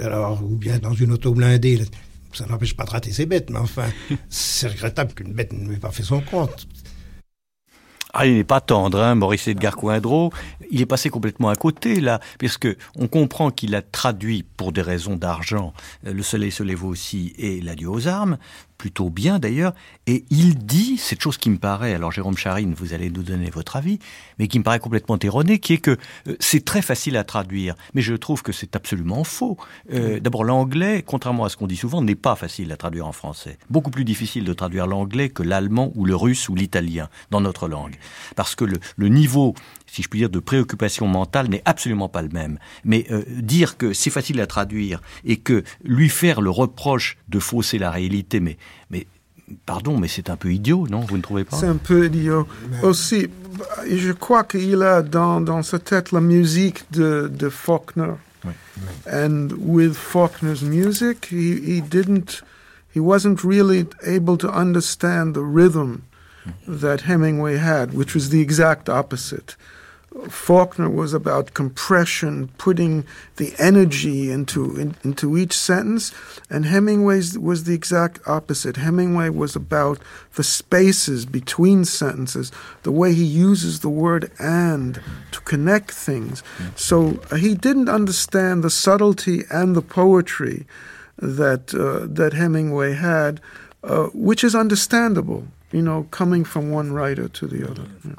alors, ou bien dans une auto blindée. Ça n'empêche pas de rater ses bêtes, mais enfin, c'est regrettable qu'une bête ne lui ait pas fait son compte. Ah, il n'est pas tendre, hein, Maurice Edgar Coindreau. Il est passé complètement à côté, là, parce que on comprend qu'il a traduit, pour des raisons d'argent, euh, Le Soleil se lève aussi et L'adieu aux armes, plutôt bien d'ailleurs, et il dit cette chose qui me paraît, alors Jérôme Charine, vous allez nous donner votre avis, mais qui me paraît complètement erronée, qui est que euh, c'est très facile à traduire, mais je trouve que c'est absolument faux. Euh, D'abord, l'anglais, contrairement à ce qu'on dit souvent, n'est pas facile à traduire en français. Beaucoup plus difficile de traduire l'anglais que l'allemand ou le russe ou l'italien dans notre langue, parce que le, le niveau si je puis dire, de préoccupation mentale n'est absolument pas le même. Mais euh, dire que c'est facile à traduire et que lui faire le reproche de fausser la réalité, mais, mais pardon, mais c'est un peu idiot, non? Vous ne trouvez pas? C'est un peu idiot. Aussi, je crois qu'il a dans, dans sa tête la musique de, de Faulkner. Oui. And with Faulkner's music, he, he didn't, he wasn't really able to understand the rhythm that Hemingway had, which was the exact opposite. Faulkner was about compression, putting the energy into in, into each sentence, and Hemingway's was the exact opposite. Hemingway was about the spaces between sentences, the way he uses the word "and" to connect things. So uh, he didn't understand the subtlety and the poetry that uh, that Hemingway had, uh, which is understandable. You know, coming from one writer to the other. Yeah.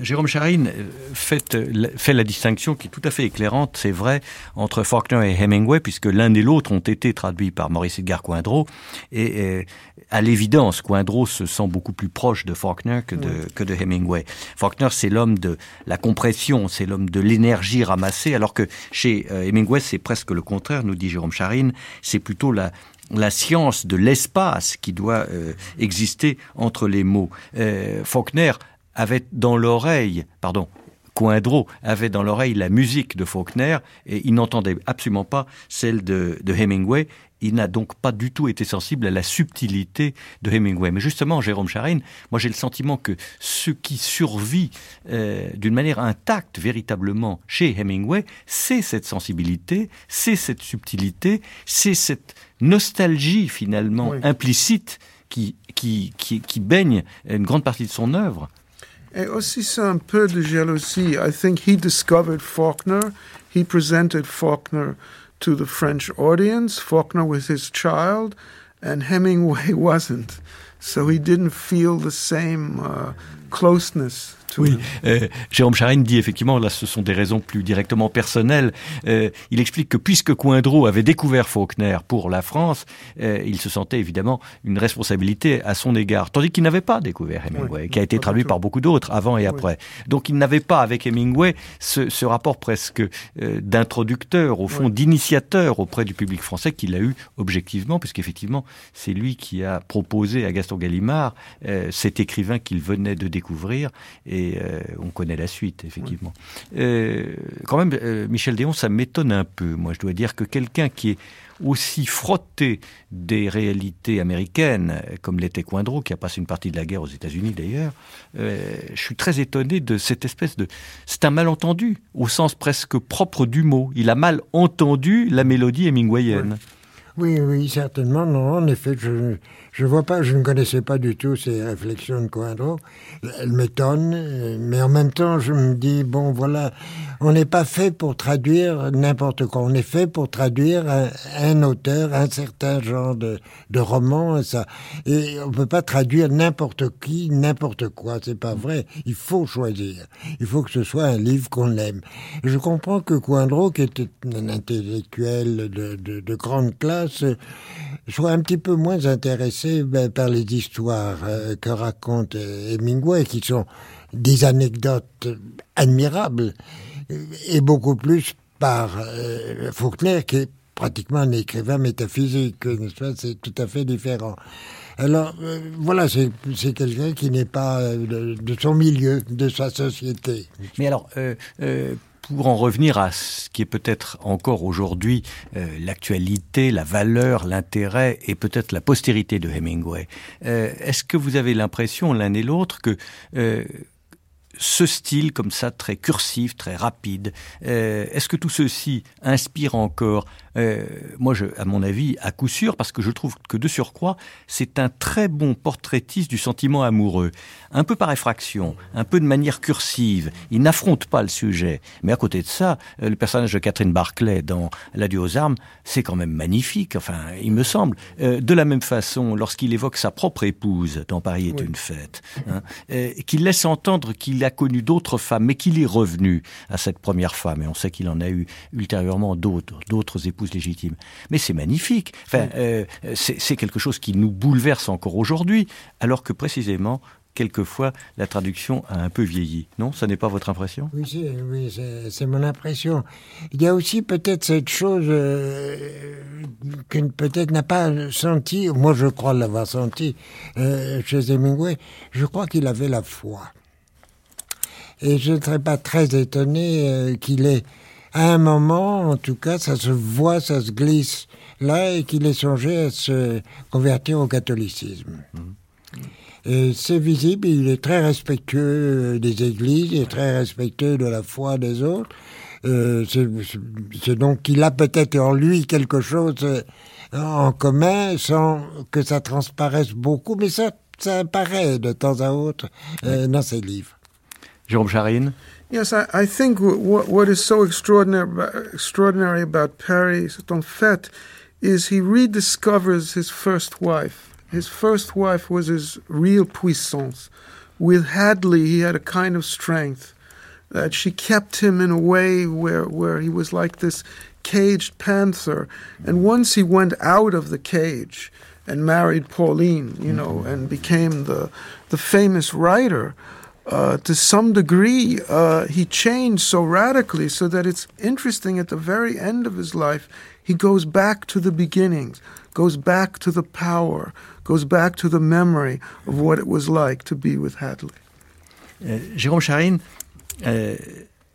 Jérôme Charine fait, fait, la distinction qui est tout à fait éclairante, c'est vrai, entre Faulkner et Hemingway, puisque l'un et l'autre ont été traduits par Maurice Edgar Coindreau. Et, et à l'évidence, Coindreau se sent beaucoup plus proche de Faulkner que de, oui. que de Hemingway. Faulkner, c'est l'homme de la compression, c'est l'homme de l'énergie ramassée, alors que chez euh, Hemingway, c'est presque le contraire, nous dit Jérôme Charine, c'est plutôt la, la science de l'espace qui doit euh, exister entre les mots. Euh, Faulkner avait dans l'oreille, pardon, Coindreau avait dans l'oreille la musique de Faulkner et il n'entendait absolument pas celle de, de Hemingway. Il n'a donc pas du tout été sensible à la subtilité de Hemingway. Mais justement, Jérôme Charine, moi j'ai le sentiment que ce qui survit euh, d'une manière intacte véritablement chez Hemingway, c'est cette sensibilité, c'est cette subtilité, c'est cette nostalgie finalement oui. implicite qui, qui, qui, qui baigne une grande partie de son œuvre. Et aussi, c'est un peu de jalousie. I think he discovered Faulkner. He presented Faulkner to the French audience. Faulkner was his child, and Hemingway wasn't. So he didn't feel the same uh, closeness Oui, euh, Jérôme Charine dit effectivement, là ce sont des raisons plus directement personnelles. Euh, il explique que puisque Coindreau avait découvert Faulkner pour la France, euh, il se sentait évidemment une responsabilité à son égard, tandis qu'il n'avait pas découvert Hemingway, oui, qui a été traduit par beaucoup d'autres avant et après. Oui. Donc il n'avait pas avec Hemingway ce, ce rapport presque euh, d'introducteur, au fond oui. d'initiateur auprès du public français qu'il a eu objectivement, puisqu'effectivement c'est lui qui a proposé à Gaston Gallimard euh, cet écrivain qu'il venait de découvrir et et euh, on connaît la suite, effectivement. Euh, quand même, euh, Michel Déon, ça m'étonne un peu. Moi, je dois dire que quelqu'un qui est aussi frotté des réalités américaines, comme l'était Coindreau, qui a passé une partie de la guerre aux États-Unis d'ailleurs, je suis très étonné de cette espèce de... C'est un malentendu, au sens presque propre du mot. Il a mal entendu la mélodie hemingwayenne. Oui, oui, oui certainement. Non, en effet, je je vois pas, je ne connaissais pas du tout ces réflexions de Coindreau. Elles m'étonnent, mais en même temps, je me dis bon, voilà, on n'est pas fait pour traduire n'importe quoi. On est fait pour traduire un, auteur, un certain genre de, de roman, ça. Et on peut pas traduire n'importe qui, n'importe quoi. C'est pas vrai. Il faut choisir. Il faut que ce soit un livre qu'on aime. Je comprends que Coindreau, qui était un intellectuel de, de grande classe, soit un petit peu moins intéressé ben, par les histoires euh, que raconte Hemingway, qui sont des anecdotes admirables, et beaucoup plus par euh, Faulkner, qui est pratiquement un écrivain métaphysique, c'est tout à fait différent. Alors euh, voilà, c'est quelqu'un qui n'est pas de, son milieu, de sa société. Mais alors, pour en revenir à ce qui est peut-être encore aujourd'hui euh, l'actualité, la valeur, l'intérêt et peut-être la postérité de Hemingway, euh, est-ce que vous avez l'impression l'un et l'autre que euh, ce style comme ça, très cursif, très rapide. Euh, Est-ce que tout ceci inspire encore euh, Moi, je, à mon avis, à coup sûr, parce que je trouve que de surcroît, c'est un très bon portraitiste du sentiment amoureux. Un peu par effraction, un peu de manière cursive. Il n'affronte pas le sujet. Mais à côté de ça, euh, le personnage de Catherine Barclay dans L'adieu aux armes, c'est quand même magnifique, enfin, il me semble. Euh, de la même façon, lorsqu'il évoque sa propre épouse dans Paris est Oui. une fête, hein, euh, qu'il laisse entendre qu'il a connu d'autres femmes, mais qu'il est revenu à cette première femme, et on sait qu'il en a eu ultérieurement d'autres, d'autres épouses légitimes. Mais c'est magnifique. Enfin, euh, c'est c'est quelque chose qui nous bouleverse encore aujourd'hui, alors que précisément, quelquefois, la traduction a un peu vieilli. Non, ça n'est pas votre impression? Oui, c'est oui, c'est- c'est mon impression. Il y a aussi peut-être cette chose euh, que peut-être n'a pas senti, moi je crois l'avoir senti euh, chez Hemingway, je crois qu'il avait la foi. Et je ne serais pas très étonné euh, qu'il ait, à un moment, en tout cas, ça se voit, ça se glisse là, et qu'il ait songé à se convertir au catholicisme. Et c'est visible, il est très respectueux euh, des églises, il est très respectueux de la foi des autres. Euh, c'est donc qu'il a peut-être en lui quelque chose en commun sans que ça transparaisse beaucoup, mais ça, ça apparaît de temps à autre euh, dans ses livres. Jérôme Charine Yes, I, I think w- what, what is so extraordinary, extraordinary about Paris en fait is he rediscovers his first wife. His first wife was his real puissance. With Hadley, he had a kind of strength that she kept him in a way where, where he was like this caged panther. And once he went out of the cage and married Pauline, you know, mm-hmm. and became the, the famous writer, uh, to some degree, uh, he changed so radically so that it's interesting at the very end of his life, he goes back to the beginnings, goes back to the power, goes back to the memory of what it was like to be with Hadley. Euh, Jérôme Charine euh,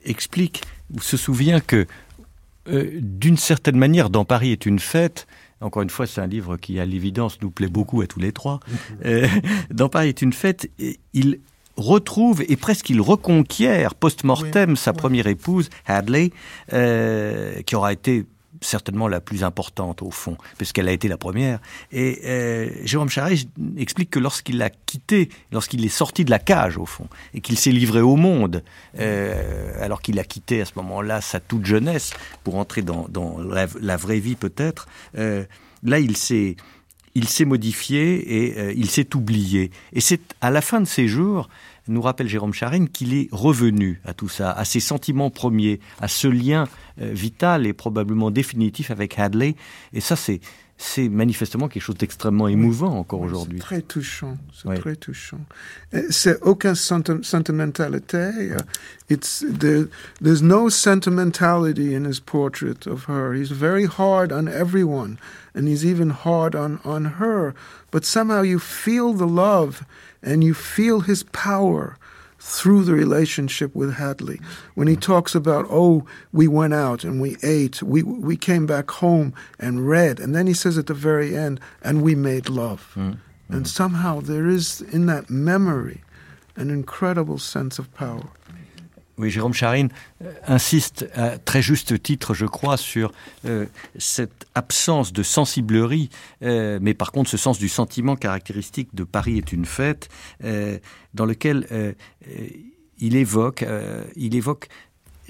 explique ou se souvient que euh, d'une certaine manière, dans Paris est une fête. Encore une fois, c'est un livre qui, à l'évidence, nous plaît beaucoup à tous les trois. Euh, dans Paris est une fête. il retrouve et presque il reconquiert post-mortem sa première épouse, Hadley, euh, qui aura été certainement la plus importante au fond, puisqu'elle a été la première. Et euh, Jérôme Charest explique que lorsqu'il l'a quitté, lorsqu'il est sorti de la cage au fond, et qu'il s'est livré au monde, euh, alors qu'il a quitté à ce moment-là sa toute jeunesse pour entrer dans, dans la, la vraie vie peut-être, euh, là il s'est il s'est modifié et il s'est oublié. Et c'est à la fin de ses jours, nous rappelle Jérôme Charine, qu'il est revenu à tout ça, à ses sentiments premiers, à ce lien euh, vital et probablement définitif avec Hadley. Et ça, c'est c'est manifestement quelque chose d'extrêmement émouvant encore aujourd'hui. C'est très touchant, c'est Oui. très touchant. C'est aucun senti- sentimentalité. It's there, there's no sentimentality in his portrait of her. He's very hard on everyone, and he's even hard on on her. But somehow you feel the love, and you feel his power through the relationship with Hadley. When he talks about, oh, we went out and we ate, we we came back home and read, and then he says at the very end, and we made love. Mm, mm. And somehow there is in that memory an incredible sense of power. Oui, Jérôme Charine euh, insiste à très juste titre, je crois, sur euh, cette absence de sensiblerie, euh, mais par contre ce sens du sentiment caractéristique de Paris est une fête, dans lequel il évoque, il évoque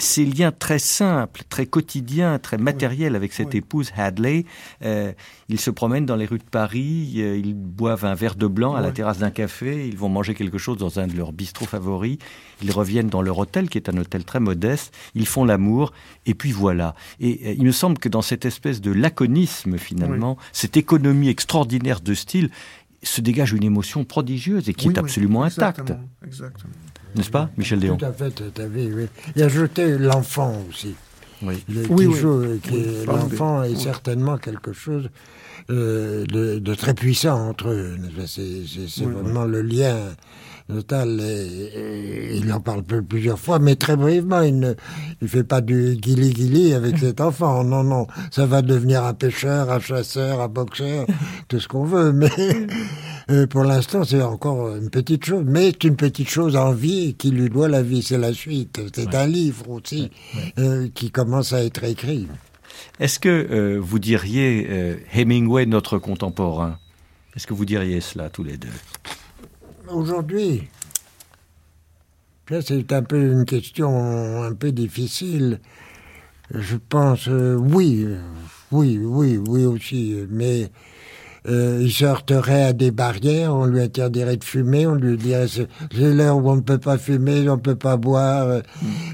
ces liens très simples, très quotidiens, très matériels avec cette épouse Hadley. Euh, ils se promènent dans les rues de Paris, euh, ils boivent un verre de blanc à la terrasse d'un café, ils vont manger quelque chose dans un de leurs bistrots favoris, ils reviennent dans leur hôtel qui est un hôtel très modeste, ils font l'amour et puis voilà. Et euh, il me semble que dans cette espèce de laconisme finalement, cette économie extraordinaire de style, se dégage une émotion prodigieuse et qui est absolument intacte. exactement, Exactement. N'est-ce pas, Michel Déon Tout à fait, tout à fait, oui. Il a ajouté l'enfant aussi. Oui. Le, Oui, oui. Oui, l'enfant est Oui. certainement quelque chose euh, de, de très puissant entre eux. C'est c'est- c'est Oui, vraiment le lien total. Et, et il en parle plus- plusieurs fois, mais très brièvement. Il ne il fait pas du guili-guili avec cet enfant. Non, non. Ça va devenir un pêcheur, un chasseur, un boxeur, tout ce qu'on veut. Mais Euh, pour l'instant, c'est encore une petite chose, mais c'est une petite chose en vie qui lui doit la vie. C'est la suite. C'est un livre aussi euh, qui commence à être écrit. Est-ce que euh, vous diriez Hemingway notre contemporain? Est-ce que vous diriez cela tous les deux? Aujourd'hui, c'est un peu une question un peu difficile. Je pense, euh, oui, euh, oui, oui, oui aussi, mais euh, il se heurterait à des barrières, on lui interdirait de fumer, on lui dirait c'est l'heure où on ne peut pas fumer, on ne peut pas boire, euh,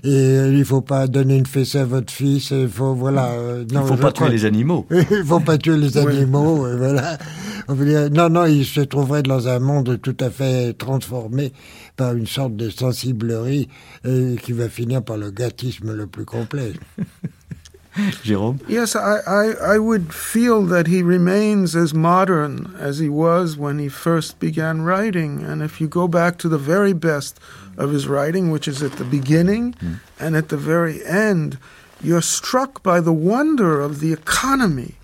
et euh, il faut pas donner une fessée à votre fils, il faut, voilà. euh, Il ne faut pas crois- tuer les animaux. il faut pas tuer les animaux, voilà. On veut dire, non, non, il se trouverait dans un monde tout à fait transformé par une sorte de sensiblerie euh, qui va finir par le gâtisme le plus complet. Jérôme Yes, I, I, I would feel that he remains as modern as he was when he first began writing. And if you go back to the very best of his writing, which is at the beginning hmm. and at the very end, you're struck by the wonder of the economy.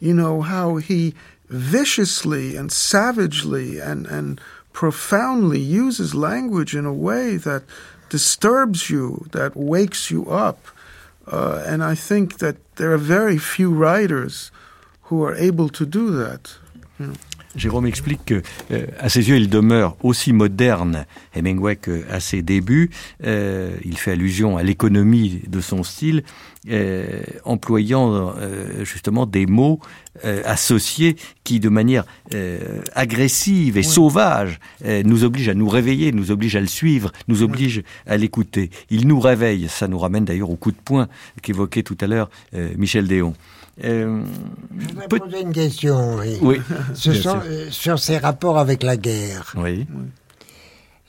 You know, how he viciously and savagely and, and profoundly uses language in a way that disturbs you, that wakes you up. Uh, and I think that there are very few writers who are able to do that. Jérôme explique que, euh, à ses yeux, il demeure aussi moderne, Hemingway, qu'à ses débuts. Euh, il fait allusion à l'économie de son style, euh, employant justement des mots associés qui, de manière agressive et sauvage, nous obligent à nous réveiller, nous obligent à le suivre, nous obligent à l'écouter. Il nous réveille. Ça nous ramène d'ailleurs au coup de poing qu'évoquait tout à l'heure Michel Déon. Euh, Je voudrais peut- poser une question. Oui. Oui, Ce sont, euh, sur ses rapports avec la guerre. Oui.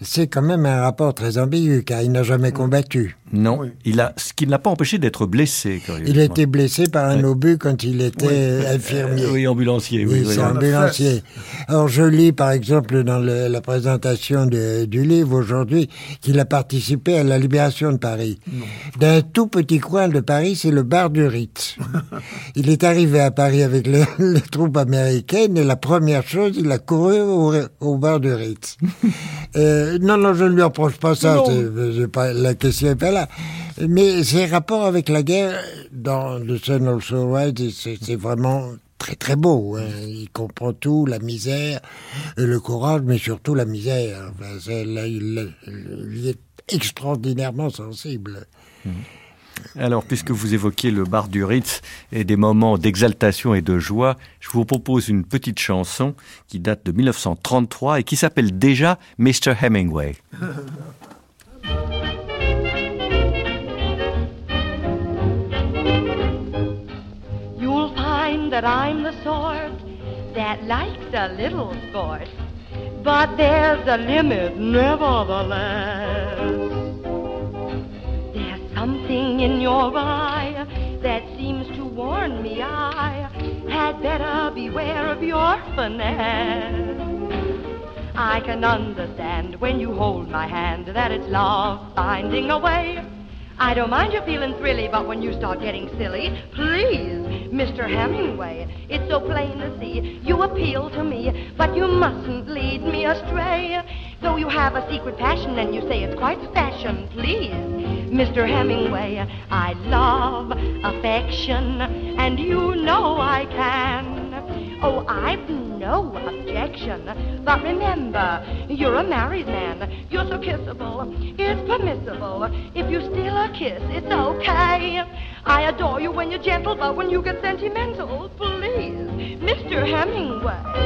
C'est quand même un rapport très ambigu, car il n'a jamais combattu. Non, il a, ce qui ne l'a pas empêché d'être blessé. Il a été blessé par un Ouais. obus quand il était infirmier. Euh, oui, ambulancier. Oui, Oui, oui, oui. ambulancier. Alors je lis par exemple dans le- la présentation de- du livre aujourd'hui qu'il a participé à la libération de Paris. D'un tout petit coin de Paris, c'est le bar du Ritz. il est arrivé à Paris avec les, les troupes américaines et la première chose, il a couru au, au bar du Ritz. Euh, non, non, je ne lui reproche pas ça. c'est pas, la question n'est pas là. Mais ses rapports avec la guerre, dans The Sun Also Rises, c'est vraiment très très beau. hein. Il comprend tout, la misère, le courage, mais surtout la misère. Enfin, c'est- là, il, il est extraordinairement sensible. Alors, puisque vous évoquiez le bar du Ritz et des moments d'exaltation et de joie, je vous propose une petite chanson qui date de 1933 et qui s'appelle déjà Mr. Hemingway. that I'm the sort that likes a little sport, but there's a limit nevertheless. There's something in your eye that seems to warn me I had better beware of your finesse. I can understand when you hold my hand that it's love finding a way. I don't mind you feeling thrilly, but when you start getting silly, please, Mr. Hemingway, it's so plain to see you appeal to me, but you mustn't lead me astray. Though you have a secret passion and you say it's quite fashion, please, Mr. Hemingway, I love affection, and you know I can. Oh, I've no objection. But remember, you're a married man. You're so kissable. It's permissible. If you steal a kiss, it's okay. I adore you when you're gentle, but when you get sentimental, please, Mr. Hemingway.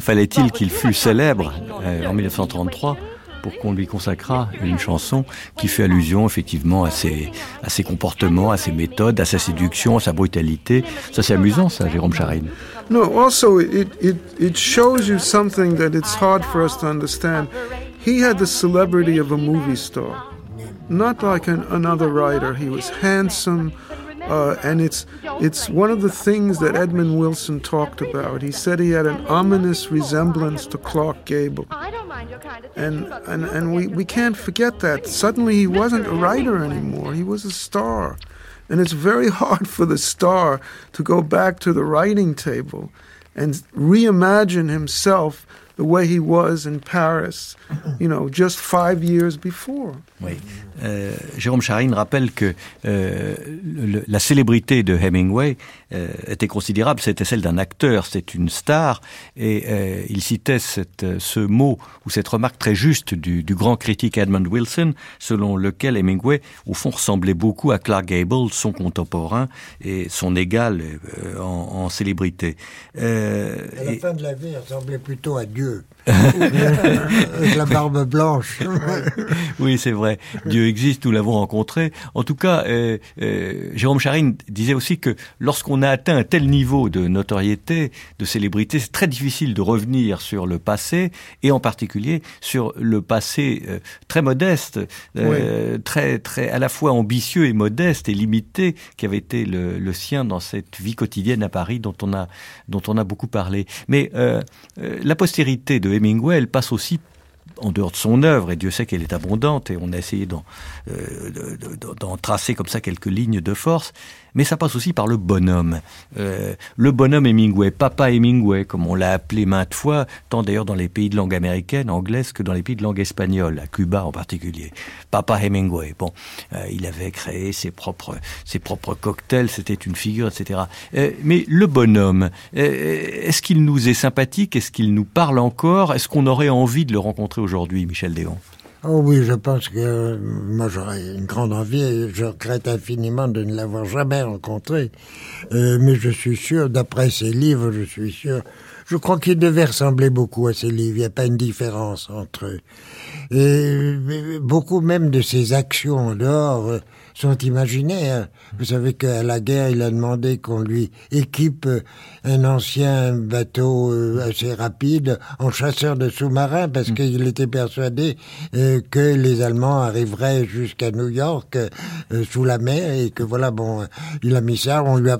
Fallait-il qu'il fût célèbre euh, en 1933 pour qu'on lui consacrât une chanson qui fait allusion effectivement à ses, à ses comportements, à ses méthodes, à sa séduction, à sa brutalité. Ça c'est amusant ça, Jérôme Charine. No, also it, it, it shows you something that it's hard for us to understand. He had the celebrity of a movie star, not like an, another writer. He was handsome, uh, and it's it's one of the things that Edmund Wilson talked about. He said he had an ominous resemblance to Clark Gable, and and and we we can't forget that. Suddenly he wasn't a writer anymore. He was a star. And it's very hard for the star to go back to the writing table and reimagine himself the way he was in Paris, you know, just five years before. Oui. Euh, Jérôme Charine rappelle que euh, le- la célébrité de Hemingway euh, était considérable, c'était celle d'un acteur, c'est une star, et euh, il citait cette, ce mot ou cette remarque très juste du, du grand critique Edmund Wilson, selon lequel Hemingway, au fond, ressemblait beaucoup à Clark Gable, son contemporain et son égal euh, en, en célébrité. Euh, À la et- fin de la vie, il ressemblait plutôt à Dieu. Avec la barbe blanche. oui, c'est vrai. Dieu existe, nous l'avons rencontré. En tout cas, euh, euh, Jérôme Charine disait aussi que lorsqu'on a atteint un tel niveau de notoriété, de célébrité, c'est très difficile de revenir sur le passé, et en particulier sur le passé euh, très modeste, très, très à la fois ambitieux et modeste et limité, qui avait été le, le sien dans cette vie quotidienne à Paris dont on a, dont on a beaucoup parlé. Mais la postérité de Hemingway, elle passe aussi en dehors de son œuvre, et Dieu sait qu'elle est abondante, et on a essayé d'en euh, tracer comme ça quelques lignes de force, mais ça passe aussi par le bonhomme. Euh, le bonhomme Hemingway, Papa Hemingway, comme on l'a appelé maintes fois, tant d'ailleurs dans les pays de langue américaine, anglaise, que dans les pays de langue espagnole, à Cuba en particulier. Papa Hemingway, bon, euh, il avait créé ses propres, ses propres cocktails, c'était une figure, etc. Euh, mais le bonhomme, euh, est-ce qu'il nous est sympathique? Est-ce qu'il nous parle encore? Est-ce qu'on aurait envie de le rencontrer aujourd'hui, Michel Déon? Oh oui, je pense que euh, moi j'aurais une grande envie et je regrette infiniment de ne l'avoir jamais rencontré. Euh, mais je suis sûr, d'après ses livres, je suis sûr, je crois qu'il devait ressembler beaucoup à ses livres. Il n'y a pas une différence entre eux. Et euh, beaucoup même de ses actions en dehors euh, sont imaginaires. Vous savez qu'à la guerre, il a demandé qu'on lui équipe euh, un ancien bateau euh, assez rapide en chasseur de sous-marins parce qu'il était persuadé euh, que les Allemands arriveraient jusqu'à New York sous la mer et que voilà, bon, il a mis ça, on lui a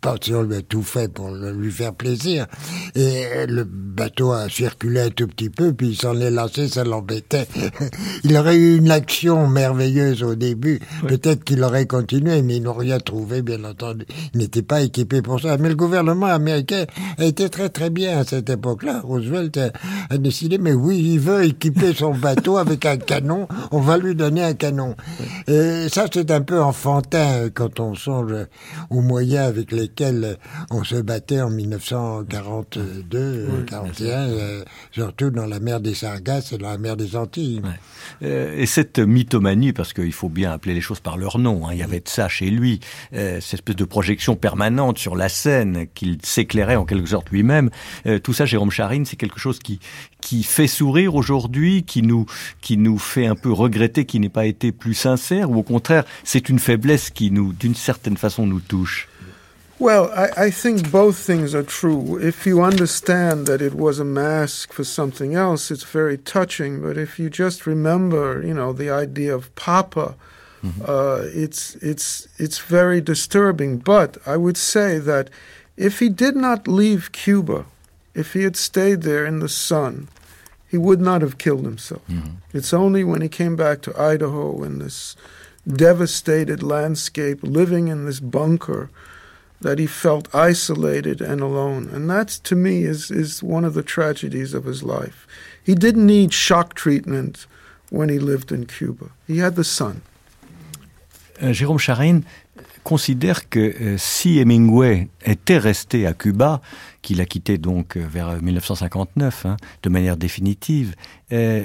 pas si on lui a tout fait pour lui faire plaisir. Et le bateau a circulé un tout petit peu, puis il s'en est lancé, ça l'embêtait. il aurait eu une action merveilleuse au début. Peut-être qu'il aurait continué, mais ils n'ont rien trouvé, bien entendu. Il n'était pas équipé pour ça. Mais le gouvernement américain a été très très bien à cette époque-là. Roosevelt a, a décidé, mais oui, il veut équiper son bateau avec un canon, on va lui donner un canon. Et ça, c'est un peu enfantin euh, quand on songe aux moyens avec lesquels on se battait en 1942, euh, 41, euh, surtout dans la mer des Sargasses et dans la mer des Antilles. Euh, et cette mythomanie, parce qu'il faut bien appeler les choses par leur nom, hein, il y avait de ça chez lui, euh, cette espèce de projection permanente sur la scène qu'il s'éclairait en quelque sorte lui-même, euh, tout ça, Jérôme Charine, c'est quelque chose qui qui fait sourire aujourd'hui, qui nous qui nous fait un peu regretter qu'il n'ait pas été plus sincère, ou au contraire, c'est une faiblesse qui nous, d'une certaine façon, nous touche? Well, I, I think both things are true. If you understand that it was a mask for something else, it's very touching. But if you just remember, you know, the idea of Papa, uh, it's it's it's very disturbing. But I would say that if he did not leave Cuba, if he had stayed there in the sun, he would not have killed himself. It's only when he came back to Idaho in this devastated landscape, living in this bunker, that he felt isolated and alone. And that, to me, is, is one of the tragedies of his life. He didn't need shock treatment when he lived in Cuba, he had the sun. Euh, Jérôme Charine considère que euh, si Hemingway était resté à Cuba, qu'il a quitté donc euh, vers 1959, hein, de manière définitive, euh,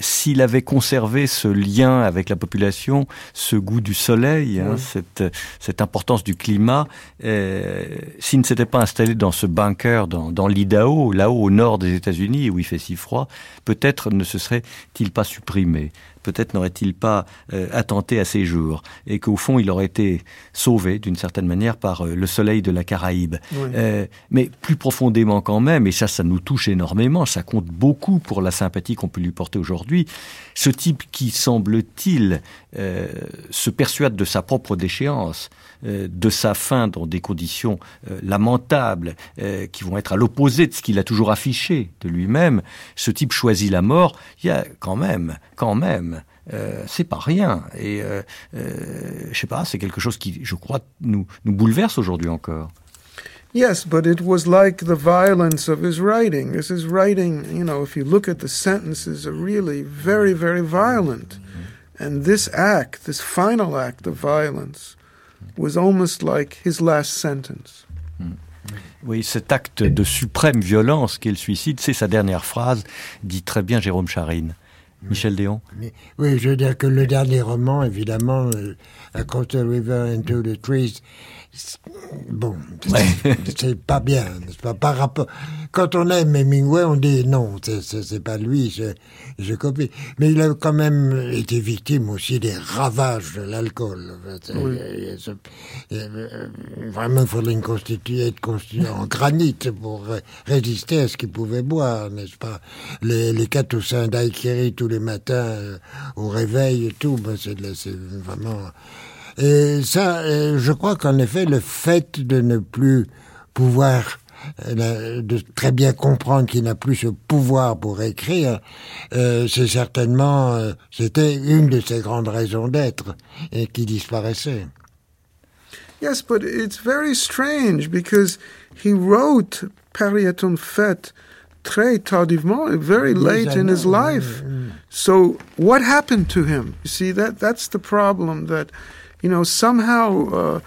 s'il avait conservé ce lien avec la population, ce goût du soleil, hein, cette, cette importance du climat, euh, s'il ne s'était pas installé dans ce bunker, dans, dans l'Idaho, là-haut au nord des États-Unis, où il fait si froid, peut-être ne se serait-il pas supprimé peut-être n'aurait-il pas euh, attenté à ses jours et qu'au fond il aurait été sauvé d'une certaine manière par euh, le soleil de la Caraïbe. Oui. Euh, mais plus profondément quand même, et ça ça nous touche énormément, ça compte beaucoup pour la sympathie qu'on peut lui porter aujourd'hui, ce type qui semble-t-il se persuade de sa propre déchéance, de sa fin dans des conditions lamentables, qui vont être à l'opposé de ce qu'il a toujours affiché de lui-même, ce type choisit la mort, il y a quand même, quand même, euh, c'est pas rien. Et euh, euh, je sais pas, c'est quelque chose qui, je crois, nous, nous bouleverse aujourd'hui encore. Yes, but it was like the violence of his writing. This is writing, you know, if you look at the sentences, are really very, very violent. And this act, this final act of violence, was almost like his last sentence. Oui, cet acte de suprême violence qu'est le suicide, c'est sa dernière phrase, dit très bien Jérôme Charine. Michel Déon Mais- oui, je veux dire que le dernier roman, évidemment, euh, Across the River into the Trees, bon, c'est- pas bien, n'est-ce pas? Par rapport, quand on aime Hemingway, on dit non, c'est- pas lui, je, je copie. Mais il a quand même été victime aussi des ravages de l'alcool. Oui. Euh, Vraiment, il faudrait une constituer, être constitué en granit pour résister à ce qu'il pouvait boire, n'est-ce pas? Les, les quatre ou cinq daiquiris tous les matins euh, au réveil et tout, ben, c'est vraiment... Et ça, euh, je crois qu'en effet, le fait de ne plus pouvoir euh, de très bien comprendre qu'il n'a plus ce pouvoir pour écrire, euh, c'est certainement, euh, c'était une de ses grandes raisons d'être et qui disparaissait. Yes, but it's very strange because he wrote une fête très tardivement, very late in his life. So what happened to him? You see, that that's the problem. That you know somehow uh,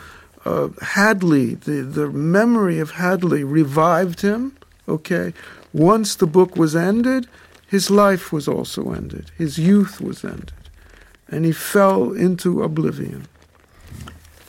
uh, Hadley, the the memory of Hadley, revived him. Okay, once the book was ended, his life was also ended. His youth was ended, and he fell into oblivion.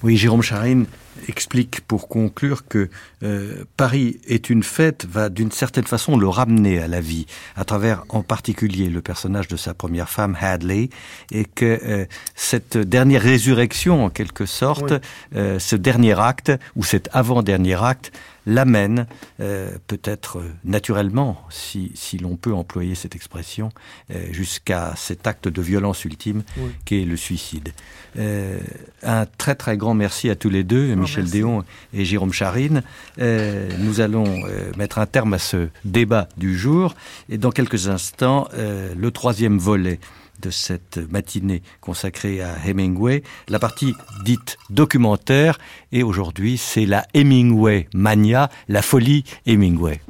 Oui, Jérôme Charine explique pour conclure que euh, Paris est une fête va d'une certaine façon le ramener à la vie, à travers en particulier le personnage de sa première femme, Hadley, et que euh, cette dernière résurrection, en quelque sorte, Oui. euh, ce dernier acte, ou cet avant-dernier acte, l'amène, euh, peut-être naturellement, si, si l'on peut employer cette expression, euh, jusqu'à cet acte de violence ultime Oui. qu'est le suicide. Euh, un très très grand merci à tous les deux, Michel merci. Déon et Jérôme Charine. Nous allons mettre un terme à ce débat du jour et dans quelques instants, le troisième volet de cette matinée consacrée à Hemingway, la partie dite documentaire, et aujourd'hui c'est la Hemingway mania, la folie Hemingway.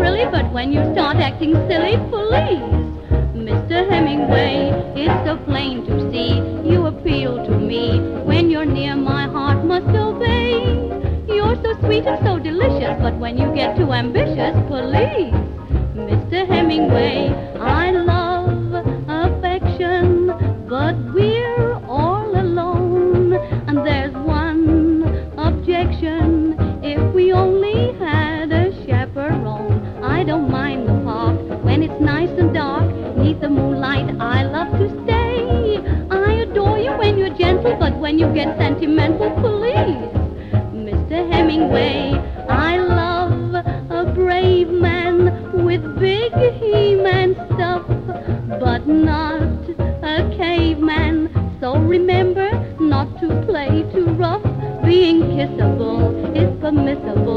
Thrilly, but when you start acting silly, please. Mr. Hemingway, it's so plain to see you appeal to me. When you're near, my heart must obey. You're so sweet and so delicious, but when you get too ambitious, please. Mr. Hemingway, mistletoe, it's a.